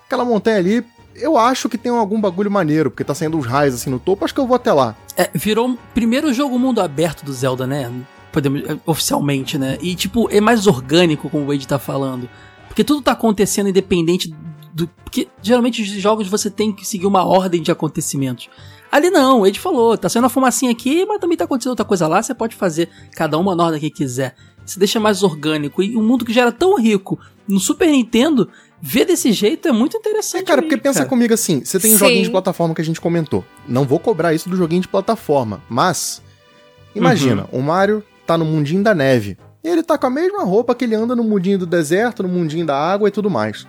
aquela montanha ali, eu acho que tem algum bagulho maneiro, porque tá saindo uns raios assim no topo, acho que eu vou até lá.
É, virou o primeiro jogo mundo aberto do Zelda, né? Podemos, é, oficialmente, né? E, tipo, é mais orgânico, como o Wade tá falando. Porque tudo tá acontecendo independente do. Porque geralmente os jogos você tem que seguir uma ordem de acontecimentos. Ali não, o Wade falou, tá saindo uma fumacinha aqui, mas também tá acontecendo outra coisa lá, você pode fazer cada uma na ordem que quiser. Se deixa mais orgânico. E um mundo que já era tão rico no Super Nintendo ver desse jeito é muito interessante.
É, cara, porque
mesmo,
pensa
cara.
comigo assim, você tem um joguinho de plataforma que a gente comentou. Não vou cobrar isso do joguinho de plataforma, mas imagina,
Uhum.
o Mario tá no mundinho da neve. E ele tá com a mesma roupa que ele anda no mundinho do deserto, no mundinho da água e tudo mais.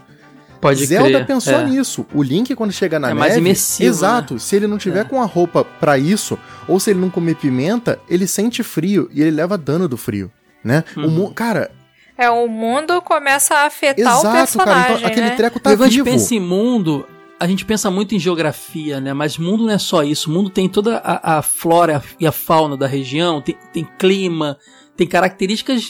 Pode
Zelda
crer,
pensou
é.
nisso. O Link, quando chega na
É
neve.
mais imersivo,
Exato. Se ele não tiver
É.
com a roupa pra isso, ou se ele não comer pimenta, ele sente frio e ele leva dano do frio. Né? O
Uhum.
mu- cara,
É, o mundo começa a afetar o
exato,
personagem,
cara. Então aquele
né?
treco tá
gente
vivo.
pensa em mundo, a gente pensa muito em geografia, né? Mas mundo não é só isso. O mundo tem toda a, a flora e a fauna da região, tem, tem clima, tem características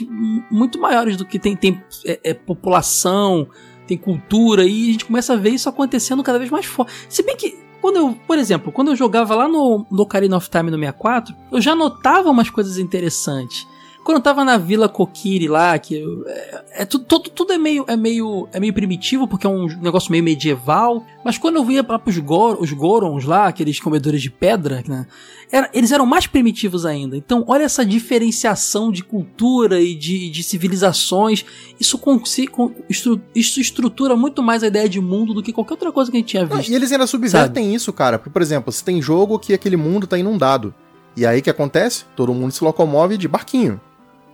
muito maiores do que tem, tem é, é, população, tem cultura, e a gente começa a ver isso acontecendo cada vez mais forte. Se bem que. Quando eu, por exemplo, quando eu jogava lá no, no Ocarina of Time no 64, eu já notava umas coisas interessantes. Quando eu tava na Vila Kokiri lá, que é, é tudo, tudo, tudo é meio é meio é meio primitivo porque é um negócio meio medieval, mas quando eu ia lá pros Gor, os Gorons lá, aqueles comedores de pedra, né, era- eles eram mais primitivos ainda. Então, olha essa diferenciação de cultura e de, de civilizações. Isso, se- con- estru- isso estrutura muito mais a ideia de mundo do que qualquer outra coisa que a gente tinha
Não,
visto.
e eles ainda subvertem isso, cara. Porque, por exemplo, se tem jogo que aquele mundo tá inundado. E aí o que acontece? Todo mundo se locomove de barquinho.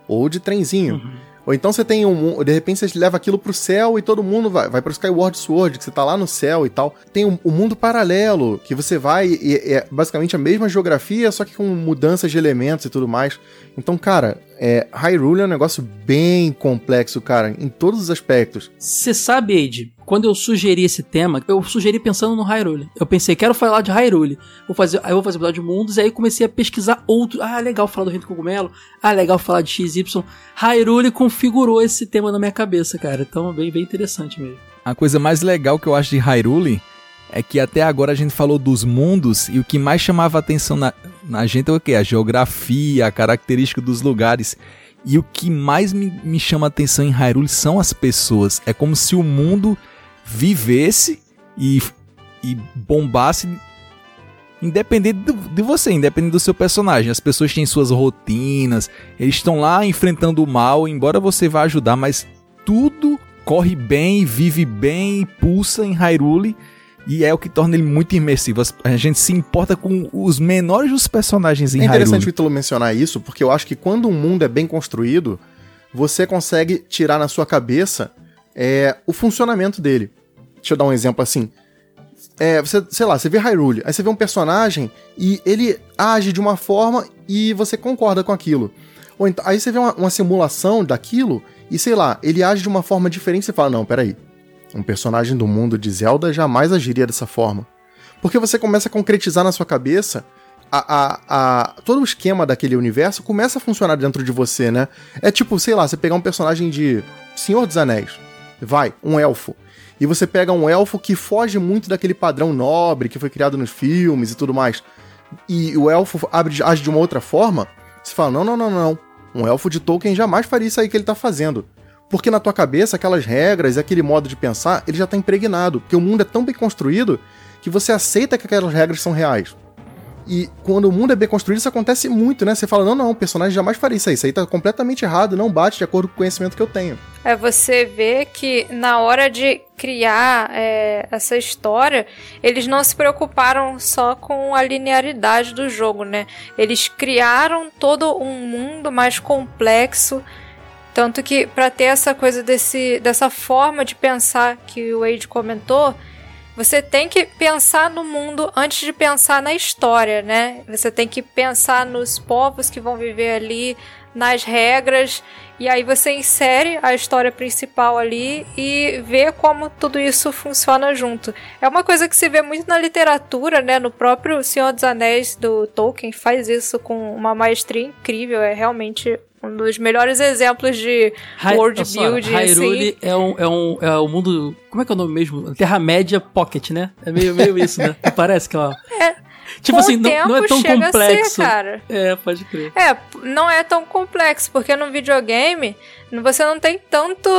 Ou de trenzinho. Ou então você tem um. De repente você leva aquilo pro céu e todo mundo vai, vai pro Skyward Sword, que você tá lá no céu e tal. Tem o um, mundo paralelo, que você vai e é basicamente a mesma geografia, só que com mudanças de elementos e tudo mais. Então, cara, é, Hyrule é um negócio bem complexo, cara, em todos os aspectos.
Você sabe, Eide, quando eu sugeri esse tema, eu sugeri pensando no Hyrule. Eu pensei, quero falar de Hyrule. Vou fazer, aí eu vou fazer episódio de mundos, e aí comecei a pesquisar outro. Ah, legal falar do Reino do Cogumelo. Ah, legal falar de XY. Hyrule configurou esse tema na minha cabeça, cara. Então, bem, bem interessante mesmo.
A coisa mais legal que eu acho de Hyrule é que até agora a gente falou dos mundos e o que mais chamava atenção na, na gente é o quê? A geografia, a característica dos lugares. E o que mais me, me chama atenção em Hyrule são as pessoas. É como se o mundo vivesse e, e bombasse independente do- de você, independente do seu personagem. As pessoas têm suas rotinas, eles estão lá enfrentando o mal, embora você vá ajudar, mas tudo corre bem, vive bem, pulsa em Hyrule. E é o que torna ele muito imersivo. A gente se importa com os menores dos personagens em
É interessante o
Hyrule.
Ítalo mencionar isso, porque eu acho que quando um mundo é bem construído, você consegue tirar na sua cabeça é, o funcionamento dele. Deixa eu dar um exemplo assim. É, você, sei lá, você vê Hyrule, aí você vê um personagem e ele age de uma forma e você concorda com aquilo. Ou então, aí você vê uma, uma simulação daquilo e, sei lá, ele age de uma forma diferente e você fala, não, peraí. Um personagem do mundo de Zelda jamais agiria dessa forma. Porque você começa a concretizar na sua cabeça a, a, a- todo o esquema daquele universo começa a funcionar dentro de você, né? É tipo, sei lá, você pegar um personagem de Senhor dos Anéis, vai, um elfo, e você pega um elfo que foge muito daquele padrão nobre que foi criado nos filmes e tudo mais, e o elfo abre, age de uma outra forma, você fala, não, não, não, não, um elfo de Tolkien jamais faria isso aí que ele tá fazendo. Porque na tua cabeça, aquelas regras e aquele modo de pensar, ele já tá impregnado. Porque o mundo é tão bem construído que você aceita que aquelas regras são reais. E quando o mundo é bem construído, isso acontece muito, né? Você fala, não, não, o personagem jamais faria isso aí. Isso aí tá completamente errado, não bate de acordo com o conhecimento que eu tenho.
É você vê que na hora de criar é, essa história, eles não se preocuparam só com a linearidade do jogo, né? Eles criaram todo um mundo mais complexo. Tanto que para ter essa coisa desse, dessa forma de pensar que o Wade comentou, você tem que pensar no mundo antes de pensar na história, né? Você tem que pensar nos povos que vão viver ali, nas regras, e aí você insere a história principal ali e vê como tudo isso funciona junto. É uma coisa que se vê muito na literatura, né? No próprio Senhor dos Anéis do Tolkien faz isso com uma maestria incrível, é realmente um dos melhores exemplos de
Hy-
world building assim.
Hyrule é um, é um é o mundo. Como é que é o nome mesmo? Terra-média Pocket, né? É meio, meio isso, né? Parece que, ó.
É.
Tipo assim, não, não é tão complexo.
ser, cara.
É, pode crer.
É, não é tão complexo, porque no videogame você não tem tanto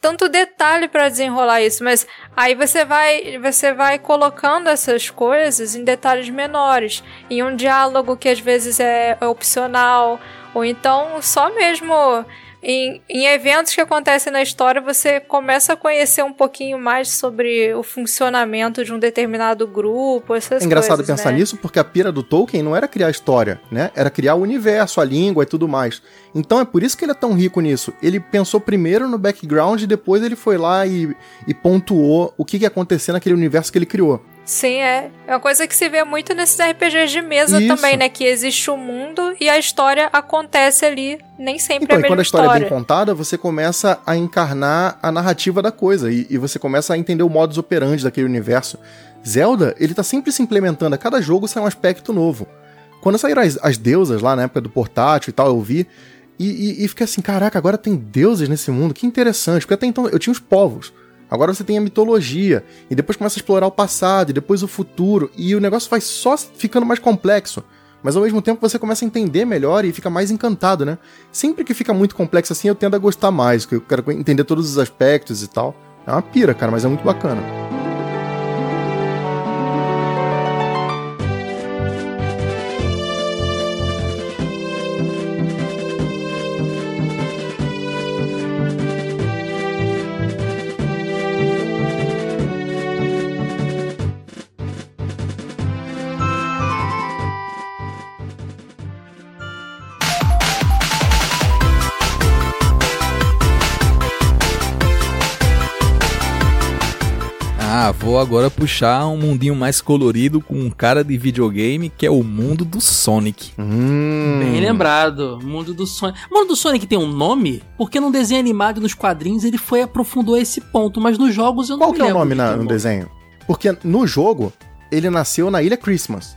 tanto detalhe pra desenrolar isso, mas aí você vai você vai colocando essas coisas em detalhes menores, em um diálogo que às vezes é opcional, ou então só mesmo em, em eventos que acontecem na história, você começa a conhecer um pouquinho mais sobre o funcionamento de um determinado grupo, essas
É engraçado
coisas,
pensar
né?
nisso porque a pira do Tolkien não era criar a história, né? Era criar o universo, a língua e tudo mais. Então é por isso que ele é tão rico nisso. Ele pensou primeiro no background e depois ele foi lá e, e pontuou o que, que ia acontecer naquele universo que ele criou.
Sim, é. É uma coisa que se vê muito nesses RPGs de mesa
Isso.
também, né? Que existe o mundo e a história acontece ali, nem sempre
Então,
é a mesma
quando a história,
história.
é bem contada, você começa a encarnar a narrativa da coisa e, e você começa a entender o modus operandi daquele universo. Zelda, ele tá sempre se implementando, a cada jogo sai um aspecto novo. Quando saíram as, as deusas lá na época do portátil e tal, eu vi e, e, e fiquei assim, caraca, agora tem deuses nesse mundo, que interessante, porque até então eu tinha os povos. Agora você tem a mitologia, e depois começa a explorar o passado, e depois o futuro, e o negócio vai só ficando mais complexo. Mas ao mesmo tempo você começa a entender melhor e fica mais encantado, né? Sempre que fica muito complexo assim, eu tendo a gostar mais, porque eu quero entender todos os aspectos e tal. É uma pira, cara, mas é muito bacana.
Ah, vou agora puxar um mundinho mais colorido com um cara de videogame que é o mundo do Sonic.
Hum.
Bem lembrado. Mundo do Sonic. O mundo do Sonic tem um nome? Porque no desenho animado e nos quadrinhos ele foi aprofundou esse ponto, mas nos jogos eu não
Qual
me
que é o nome na- no
um
desenho? Porque no jogo, ele nasceu na Ilha Christmas.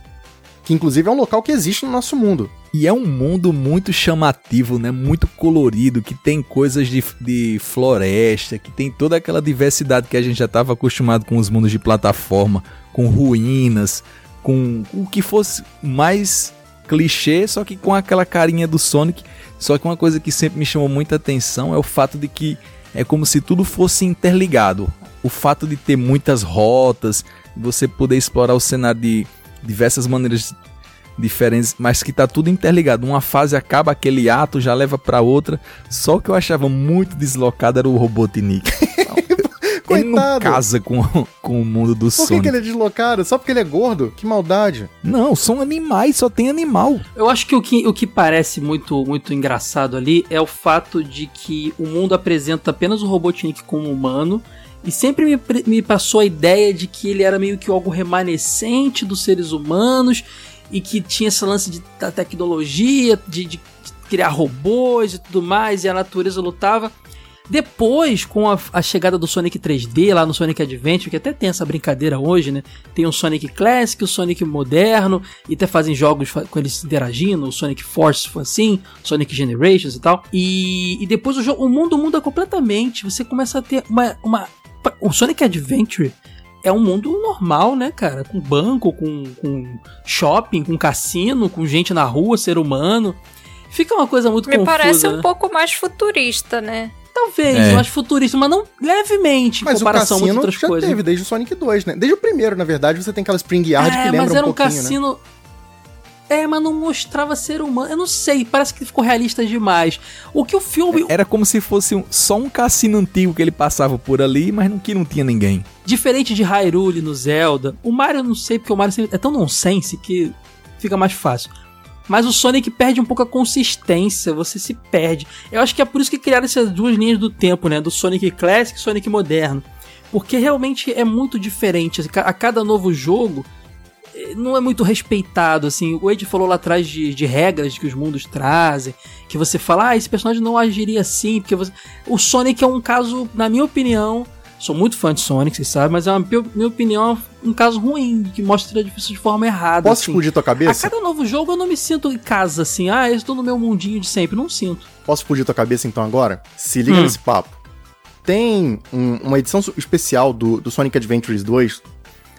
Que inclusive é um local que existe no nosso mundo.
E é um mundo muito chamativo, né? Muito colorido, que tem coisas de, de floresta, que tem toda aquela diversidade que a gente já estava acostumado com os mundos de plataforma, com ruínas, com o que fosse mais clichê, só que com aquela carinha do Sonic. Só que uma coisa que sempre me chamou muita atenção é o fato de que é como se tudo fosse interligado. O fato de ter muitas rotas, você poder explorar o cenário de diversas maneiras diferentes, mas que tá tudo interligado. Uma fase acaba aquele ato, já leva pra outra. Só o que eu achava muito deslocado era o Robotnik. Ele não
Coitado.
casa com, com o mundo do
Por que,
Sonic.
que ele é deslocado? Só porque ele é gordo? Que maldade.
Não, são animais, só tem animal.
Eu acho que o que, o que parece muito, muito engraçado ali é o fato de que o mundo apresenta apenas o Robotnik como humano. E sempre me, me passou a ideia de que ele era meio que algo remanescente dos seres humanos e que tinha esse lance de, tecnologia, de, de criar robôs e tudo mais, e a natureza lutava. Depois, com a, a chegada do Sonic 3D lá no Sonic Adventure, que até tem essa brincadeira hoje, né? Tem o Sonic Classic, o Sonic moderno, e até fazem jogos com eles interagindo, o Sonic Force foi assim, Sonic Generations e tal. E, e depois o, jo- o mundo muda completamente, você começa a ter uma, uma. O Sonic Adventure é um mundo normal, né, cara? Com banco, com, com shopping, com cassino, com gente na rua, ser humano. Fica uma coisa muito
Me
confusa.
parece um
né?
pouco mais futurista, né?
Talvez,
É.
eu acho futurista, mas não levemente em
Mas o
comparação
cassino
outras
já
coisas.
teve desde o Sonic 2, né? Desde o primeiro, na verdade, você tem aquela Spring Yard que
é,
lembra
mas
um
era um
pouquinho, né?
É, mas não mostrava ser humano. Eu não sei, parece que ficou realista demais. O que o filme,
Era como se fosse um- só um cassino antigo que ele passava por ali, mas não, que não tinha ninguém.
diferente de Hyrule no Zelda, o Mario eu não sei, porque o Mario é tão nonsense que fica mais fácil. Mas o Sonic perde um pouco a consistência, você se perde. Eu acho que é por isso que criaram essas duas linhas do tempo, né? Do Sonic Classic e Sonic Moderno. Porque realmente é muito diferente. A ca- A cada novo jogo não é muito respeitado, assim. O Ed falou lá atrás de, de regras que os mundos trazem. Que você fala, ah, esse personagem não agiria assim. Porque você... O Sonic é um caso, na minha opinião, Sou muito fã de Sonic, vocês sabem, mas é uma minha opinião um caso ruim, que mostra isso de forma errada.
Posso
assim.
explodir tua
A
cabeça?
cada novo jogo eu não me sinto em casa assim, ah, eu estou no meu mundinho de sempre, não sinto.
Posso explodir tua cabeça então agora? Se liga
Hum.
nesse papo. Tem um- uma edição especial do, do Sonic Adventures 2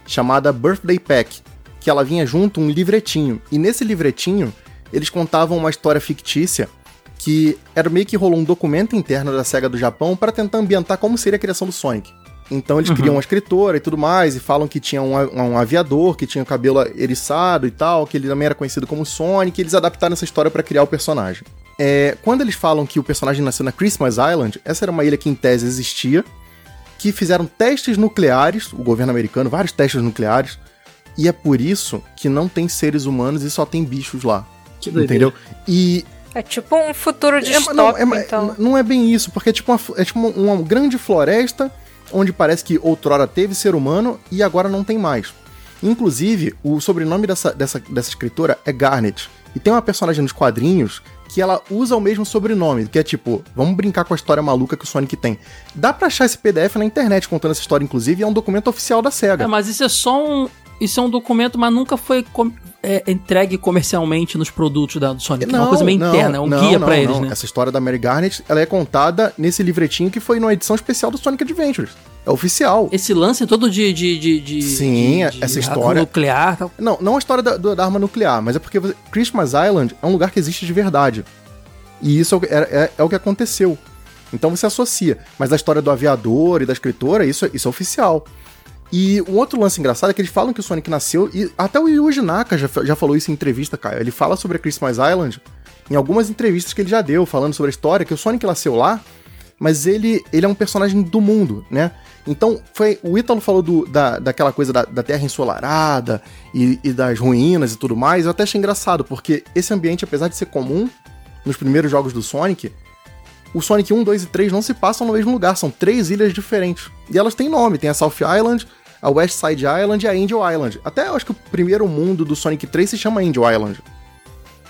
chamada Birthday Pack, que ela vinha junto um livretinho. E nesse livretinho, eles contavam uma história fictícia que era meio que rolou um documento interno da SEGA do Japão para tentar ambientar como seria a criação do Sonic. Então eles criam uma escritora e tudo mais, e falam que tinha um, um aviador que tinha o cabelo eriçado e tal, que ele também era conhecido como Sonic, e eles adaptaram essa história para criar o personagem. é, quando eles falam que o personagem nasceu na Christmas Island, essa era uma ilha que em tese existia, que fizeram testes nucleares, o governo americano, vários testes nucleares, e é por isso que não tem seres humanos e só tem bichos lá.
Que doideira.
Entendeu? E
É tipo um futuro
é,
distópico,
não, é,
então.
não é bem isso, porque é tipo, uma, é tipo uma, uma grande floresta onde parece que outrora teve ser humano e agora não tem mais. Inclusive, o sobrenome dessa, dessa, dessa escritora é Garnet. E tem uma personagem nos quadrinhos que ela usa o mesmo sobrenome, que é tipo, vamos brincar com a história maluca que o Sonic tem. Dá pra achar esse PDF na internet contando essa história, inclusive, e é um documento oficial da SEGA.
É, mas isso é só um. Isso é um documento, mas nunca foi com- é, entregue comercialmente nos produtos da, do Sonic. é uma coisa meio interna, é um guia pra eles, né?
Essa história da Mary Garnet, ela é contada nesse livretinho que foi numa edição especial do Sonic Adventures. É oficial.
Esse lance todo de. de, de, de
Sim,
de-
essa história-
nuclear tal.
Não, não a história da, da arma nuclear, mas é porque Christmas Island é um lugar que existe de verdade. E isso é, o que- é- é- é o que aconteceu. Então você associa. Mas a história do aviador e da escritora, isso, isso é oficial. E um outro lance engraçado é que eles falam que o Sonic nasceu, e até o Yuji Naka já, já falou isso em entrevista, Caio. Ele fala sobre a Christmas Island em algumas entrevistas que ele já deu, falando sobre a história, que o Sonic nasceu lá, mas ele, ele é um personagem do mundo, né? Então, foi o Ítalo falou do, da, daquela coisa da, da Terra ensolarada e, e das ruínas e tudo mais. Eu até achei engraçado, porque esse ambiente, apesar de ser comum nos primeiros jogos do Sonic, o Sonic 1, 2 e 3 não se passam no mesmo lugar, são três ilhas diferentes. E elas têm nome, tem a South Island, a West Side Island e a Angel Island. Até eu acho que o primeiro mundo do Sonic 3 se chama Angel Island.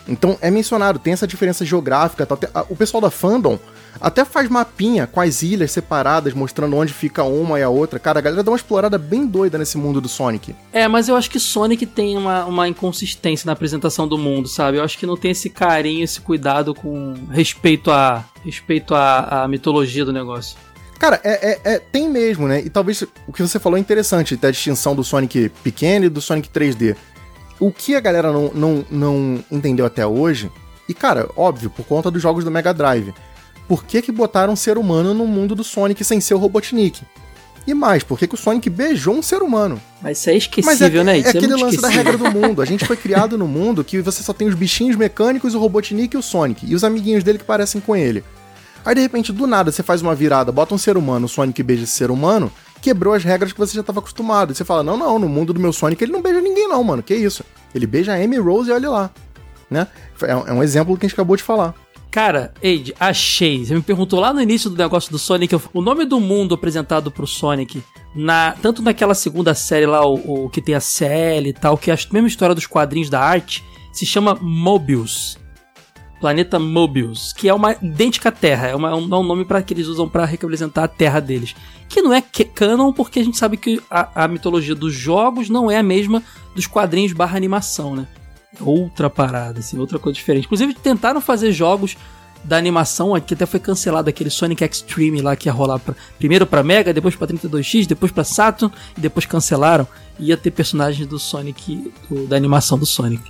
Então é mencionado, tem essa diferença geográfica. a- O pessoal da fandom até faz mapinha com as ilhas separadas, mostrando onde fica uma e a outra. Cara, a galera dá uma explorada bem doida nesse mundo do Sonic.
É, mas eu acho que Sonic tem uma, uma inconsistência na apresentação do mundo, sabe? Eu acho que não tem esse carinho, esse cuidado com respeito à respeito à, à mitologia do negócio.
Cara, é, é- é- tem mesmo, né? E talvez o que você falou é interessante, da distinção do Sonic pequeno e do Sonic 3D. O que a galera não, não, não entendeu até hoje, e cara, óbvio, por conta dos jogos do Mega Drive, por que que botaram um ser humano no mundo do Sonic sem ser o Robotnik? E mais, por que que o Sonic beijou um ser humano?
Mas isso é
Mas é,
esquecível, né?
é
Isso
aquele
muito
lance da
esquecível.
regra do mundo. A gente foi criado no mundo que você só tem os bichinhos mecânicos, o Robotnik e o Sonic, e os amiguinhos dele que parecem com ele. Aí de repente, do nada, você faz uma virada, bota um ser humano, o Sonic beija esse ser humano, quebrou as regras que você já estava acostumado. E você fala: não, não, no mundo do meu Sonic ele não beija ninguém, não, mano. Que isso? Ele beija a Amy Rose e olha lá. Né? É um- é exemplo que a gente acabou de falar.
Cara, Eide, achei. Você me perguntou lá no início do negócio do Sonic, o nome do mundo apresentado pro Sonic, na, tanto naquela segunda série lá, o, o que tem a CL e tal, que é a mesma história dos quadrinhos da arte, se chama Mobius. Planeta Mobius, que é uma idêntica Terra, é, uma- é um, é nome para que eles usam pra representar a Terra deles. Que não é canon, porque a gente sabe que a, a mitologia dos jogos não é a mesma dos quadrinhos barra animação, né? outra parada, assim, outra coisa diferente. Inclusive, tentaram fazer jogos da animação, que até foi cancelado aquele Sonic Extreme lá que ia rolar pra, primeiro pra Mega, depois pra 32X, depois pra Saturn e depois cancelaram. Ia ter personagens do Sonic, do- da animação do Sonic.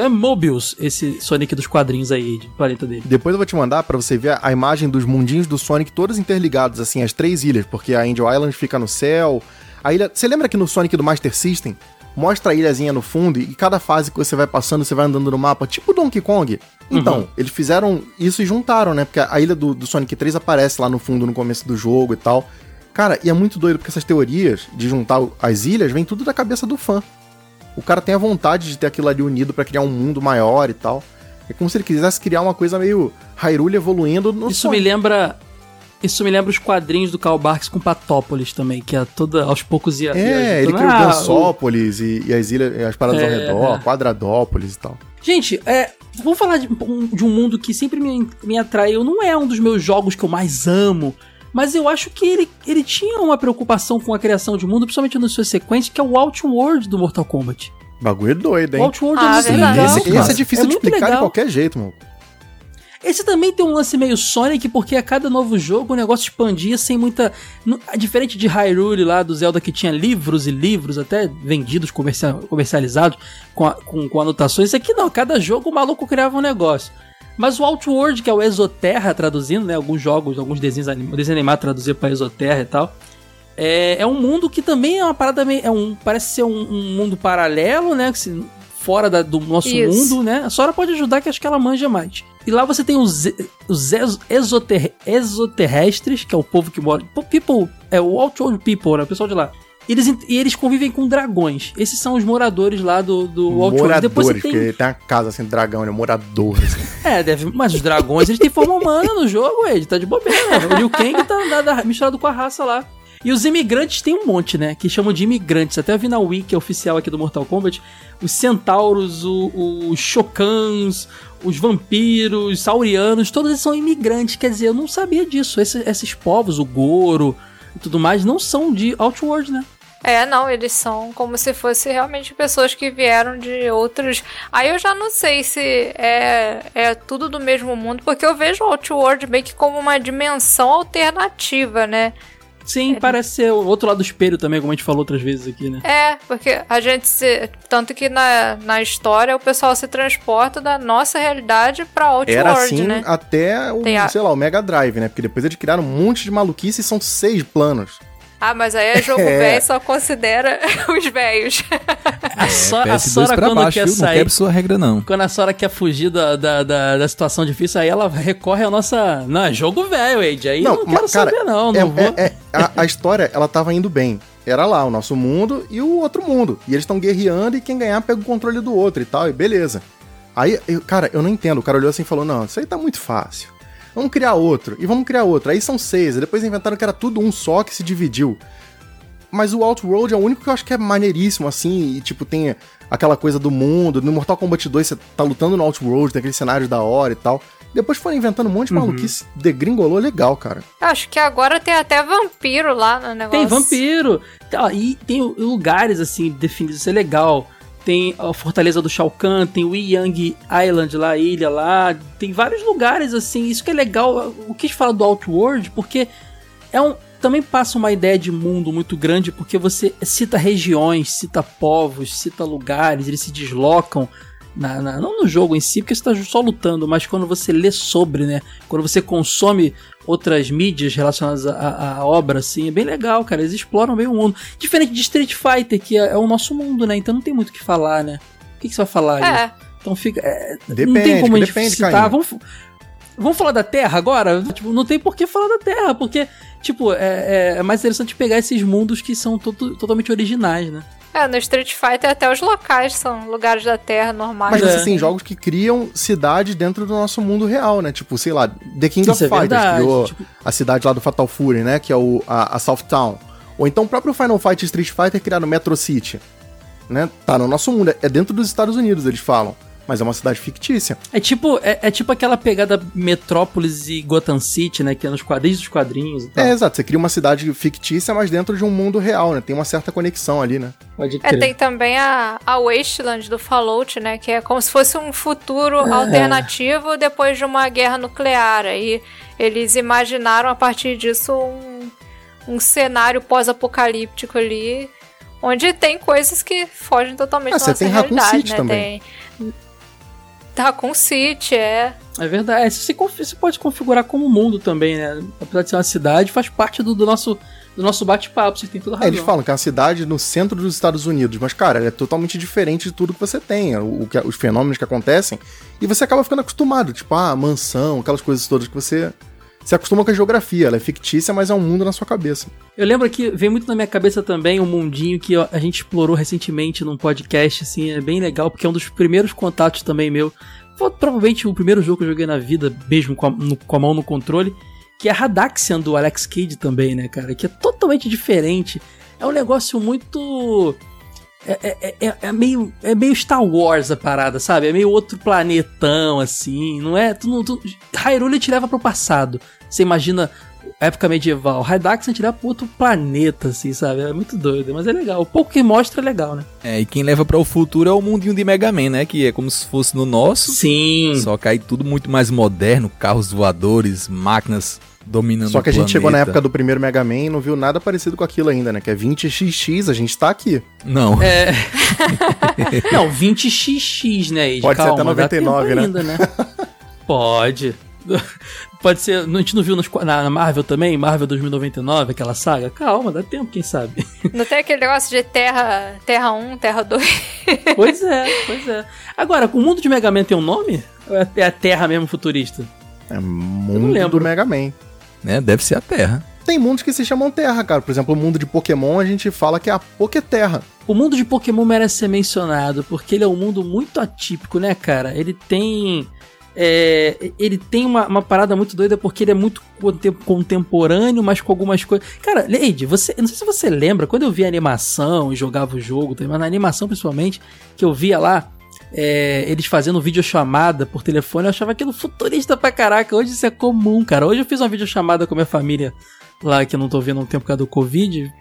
Então é Mobius esse Sonic dos quadrinhos aí, do planeta dele.
Depois eu vou te mandar pra você ver a imagem dos mundinhos do Sonic todos interligados, assim, as três ilhas, porque a Angel Island fica no céu. A ilha. Você lembra que no Sonic do Master System mostra a ilhazinha no fundo e cada fase que você vai passando, você vai andando no mapa, tipo Donkey Kong? Então, eles fizeram isso e juntaram, né? Porque a ilha do, do Sonic 3 aparece lá no fundo no começo do jogo e tal. Cara, e é muito doido porque essas teorias de juntar as ilhas vem tudo da cabeça do fã. O cara tem a vontade de ter aquilo ali unido pra criar um mundo maior e tal. É como se ele quisesse criar uma coisa meio Hyrule evoluindo no
Isso
Sonic.
me lembra. Isso me lembra os quadrinhos do Karl Barks com Patópolis também, que é toda, aos poucos ia. ia
É, ele
juntando.
criou
Ah, o-
Gansópolis e, e as ilhas, as paradas ao
É,
redor,
é.
Quadradópolis e tal.
Gente, é, vamos falar de um, de um mundo que sempre me, me atraiu. Não é um dos meus jogos que eu mais amo, mas eu acho que ele, ele tinha uma preocupação com a criação de mundo, principalmente nas suas sequências, que é o Outworld do Mortal Kombat.
Bagulho doido,
O
hein?
Outworld
Ah,
é muito
verdade.
legal.
Esse,
cara.
esse é difícil de
muito
explicar de
legal.
qualquer jeito, mano.
Esse também tem um lance meio Sonic, porque a cada novo jogo o negócio expandia sem muita. Diferente de Hyrule lá do Zelda que tinha livros e livros, até vendidos, comercia- comercializados, com, a- com, com anotações. Esse aqui não, cada jogo o maluco criava um negócio. Mas o Outworld, que é o Exoterra traduzindo, né? Alguns jogos, alguns desenhos anim- desenho animado traduzir pra Exoterra e tal. É, é um mundo que também é uma parada meio. É um, parece ser um, um mundo paralelo, né? que se- fora da- do nosso
Isso.
mundo, né? A Sora pode ajudar, que acho que ela manja mais. E lá você tem os, os ex- exoter- exoterrestres, que é o povo que mora. People, é o Outworld People, né? O pessoal de lá. E eles, e eles convivem com dragões. Esses são os moradores lá do, do Outworld.
Moradores,
Depois você tem.
porque tem uma casa assim, dragão, né? Morador. assim.
É, deve, mas os dragões, eles têm forma humana no jogo, Ed, tá de bobeira. O Liu Kang tá misturado com a raça lá. E os imigrantes tem um monte, né? Que chamam de imigrantes. Até eu vi na wiki oficial aqui do Mortal Kombat. Os centauros, os chocans, os vampiros, saurianos, todos eles são imigrantes. Quer dizer, eu não sabia disso. Esse- esses povos, o Goro e tudo mais, não são de Outworld, né?
É, não, eles são como se fossem realmente pessoas que vieram de outros. Aí eu já não sei se é, é tudo do mesmo mundo, porque eu vejo o Outworld meio que como uma dimensão alternativa, né?
Sim, parece ser o outro lado do espelho também, como a gente falou outras vezes aqui, né?
É, porque a gente se. Tanto que na, na história o pessoal se transporta da nossa realidade pra Outworld,
Era assim
né?
até o,
Tem a-
sei lá, o Mega Drive, né? Porque depois eles criaram um monte de maluquice e são seis planos.
Ah, mas aí é jogo
É.
velho só considera os velhos.
A, Sora, a
PS2
Sora quando
baixo,
quer
viu? Não
sair.
quebra sua regra, não.
Quando a Sora quer fugir da, da, da, da situação difícil, aí ela recorre à nossa. Não, é jogo velho, Age. Aí não, não quero
mas, cara,
saber, não.
é-
Não vou.
é- é- a, a história, ela tava indo bem. Era lá, o nosso mundo e o outro mundo. E eles estão guerreando e quem ganhar pega o controle do outro e tal, e beleza. Aí, eu- cara, eu não entendo. O cara olhou assim e falou: não, isso aí tá muito fácil. Vamos criar outro. E vamos criar outro. Aí são seis. E depois inventaram que era tudo um só que se dividiu. Mas o Outworld é o único que eu acho que é maneiríssimo, assim, e tipo, tem aquela coisa do mundo. No Mortal Kombat 2 você tá lutando no Outworld, tem aquele cenário da hora e tal. Depois foram inventando um monte
Uhum.
de maluquice, degringolou legal, cara.
Acho que agora tem até vampiro lá no negócio.
Tem vampiro. Tá, E tem lugares, assim, definidos. Isso é legal. Tem a Fortaleza do Shao Kahn, tem o Yang Island lá, ilha lá. Tem vários lugares, assim. Isso que é legal. Eu quis falar do Outworld porque é um. Também passa uma ideia de mundo muito grande, porque você cita regiões, cita povos, cita lugares, eles se deslocam. Na- na- não no jogo em si, porque você tá só lutando, mas quando você lê sobre, né? Quando você consome outras mídias relacionadas à, obra, assim, é bem legal, cara. Eles exploram bem o mundo. Diferente de Street Fighter, que é, é o nosso mundo, né? Então não tem muito o que falar, né? O que, que você vai falar aí?
É,
Então fica. é, não
Depende,
tem como a gente
depende,
citar. Vamos, vamos falar da Terra agora? Tipo, não tem por que falar da Terra, porque, tipo, é, é- é mais interessante pegar esses mundos que são to- totalmente originais, né?
É, no Street Fighter até os locais são lugares da Terra normais.
Mas
é.
você tem jogos que criam cidades dentro do nosso mundo real, né? Tipo, sei lá, The King
Isso
of
é
Fighters
verdade,
criou
tipo-
a cidade lá do Fatal Fury, né? Que é o, a, a South Town. Ou então o próprio Final Fight e Street Fighter criaram Metro City. Né? Tá no nosso mundo. É dentro dos Estados Unidos, eles falam. Mas é uma cidade fictícia.
É tipo, é, é tipo aquela pegada Metrópolis e Gotham City, né? Que é nos quadrinhos dos quadrinhos e tal.
É, exato. Você cria uma cidade fictícia, mas dentro de um mundo real, né? Tem uma certa conexão ali, né?
Pode
É,
crer.
tem também a, a Wasteland do Fallout, né? Que é como se fosse um futuro
É.
alternativo depois de uma guerra nuclear. Aí eles imaginaram a partir disso um, um cenário pós-apocalíptico ali, onde tem coisas que fogem totalmente
Ah,
da
você
nossa
tem Raccoon
realidade,
City
né?
também.
Tem Raccoon City, é.
É verdade. É, Você, você pode configurar como mundo também, né? Apesar de ser uma cidade, faz parte do, do nosso, do nosso bate-papo. Você tem toda a
É,
razão.
eles falam que é uma cidade no centro dos Estados Unidos, mas, cara, ela é totalmente diferente de tudo que você tem, o, o que, os fenômenos que acontecem, e você acaba ficando acostumado, tipo, ah, mansão, aquelas coisas todas que você se acostuma com a geografia, ela é fictícia, mas é um mundo na sua cabeça.
Eu lembro que veio muito na minha cabeça também um mundinho que a gente explorou recentemente num podcast, assim, é bem legal, porque é um dos primeiros contatos também meu. Foi provavelmente o primeiro jogo que eu joguei na vida, mesmo com a, no- com a mão no controle, que é Radaxian do Alex Kidd também, né, cara? Que é totalmente diferente. É um negócio muito. É, é- é- é meio, é meio Star Wars a parada, sabe? É meio outro planetão, assim. Não é. Tu, não- tu, Hyrule te leva pro passado. Você imagina época medieval. Hydaxian te leva pro outro planeta, assim, sabe? É muito doido, mas é legal. O pouco que mostra é legal, né?
É, e quem leva para o futuro é o mundinho de Mega Man, né? Que é como se fosse no nosso.
Sim.
Só que aí tudo muito mais moderno, carros voadores, máquinas dominando
Só que a gente chegou na época do primeiro Mega Man e não viu nada parecido com aquilo ainda, né? Que é 20XX, a gente tá aqui.
Não,
É. Não, 20xx, né? Ed?
Pode ser até
Calma, dá
99,
tempo
né?
Ainda, né? Pode. Pode ser. A gente não viu nos, na, Marvel também? Marvel 2099, aquela saga? Calma, dá tempo, quem sabe?
Não tem aquele negócio de Terra, terra 1, Terra 2?
pois é, pois é. Agora, o mundo de Mega Man tem um nome? Ou é é a Terra mesmo futurista?
É mundo do Mega Man.
Né? Deve ser a Terra.
Tem mundos que se chamam Terra, cara. Por exemplo, o mundo de Pokémon a gente fala que é a Pokéterra.
O mundo de Pokémon merece ser mencionado, porque ele é um mundo muito atípico, né, cara? Ele tem. é, ele tem uma, uma parada muito doida porque ele é muito contem- contemporâneo, mas com algumas coisas. Cara, Leide, você. Não sei se você lembra, quando eu via a animação e jogava o jogo, mas na animação principalmente, que eu via lá. É, eles fazendo videochamada por telefone, eu achava aquilo futurista pra caraca. Hoje isso é comum, cara. Hoje eu fiz uma videochamada com a minha família lá, que eu não tô vendo há um tempo por causa do Covid.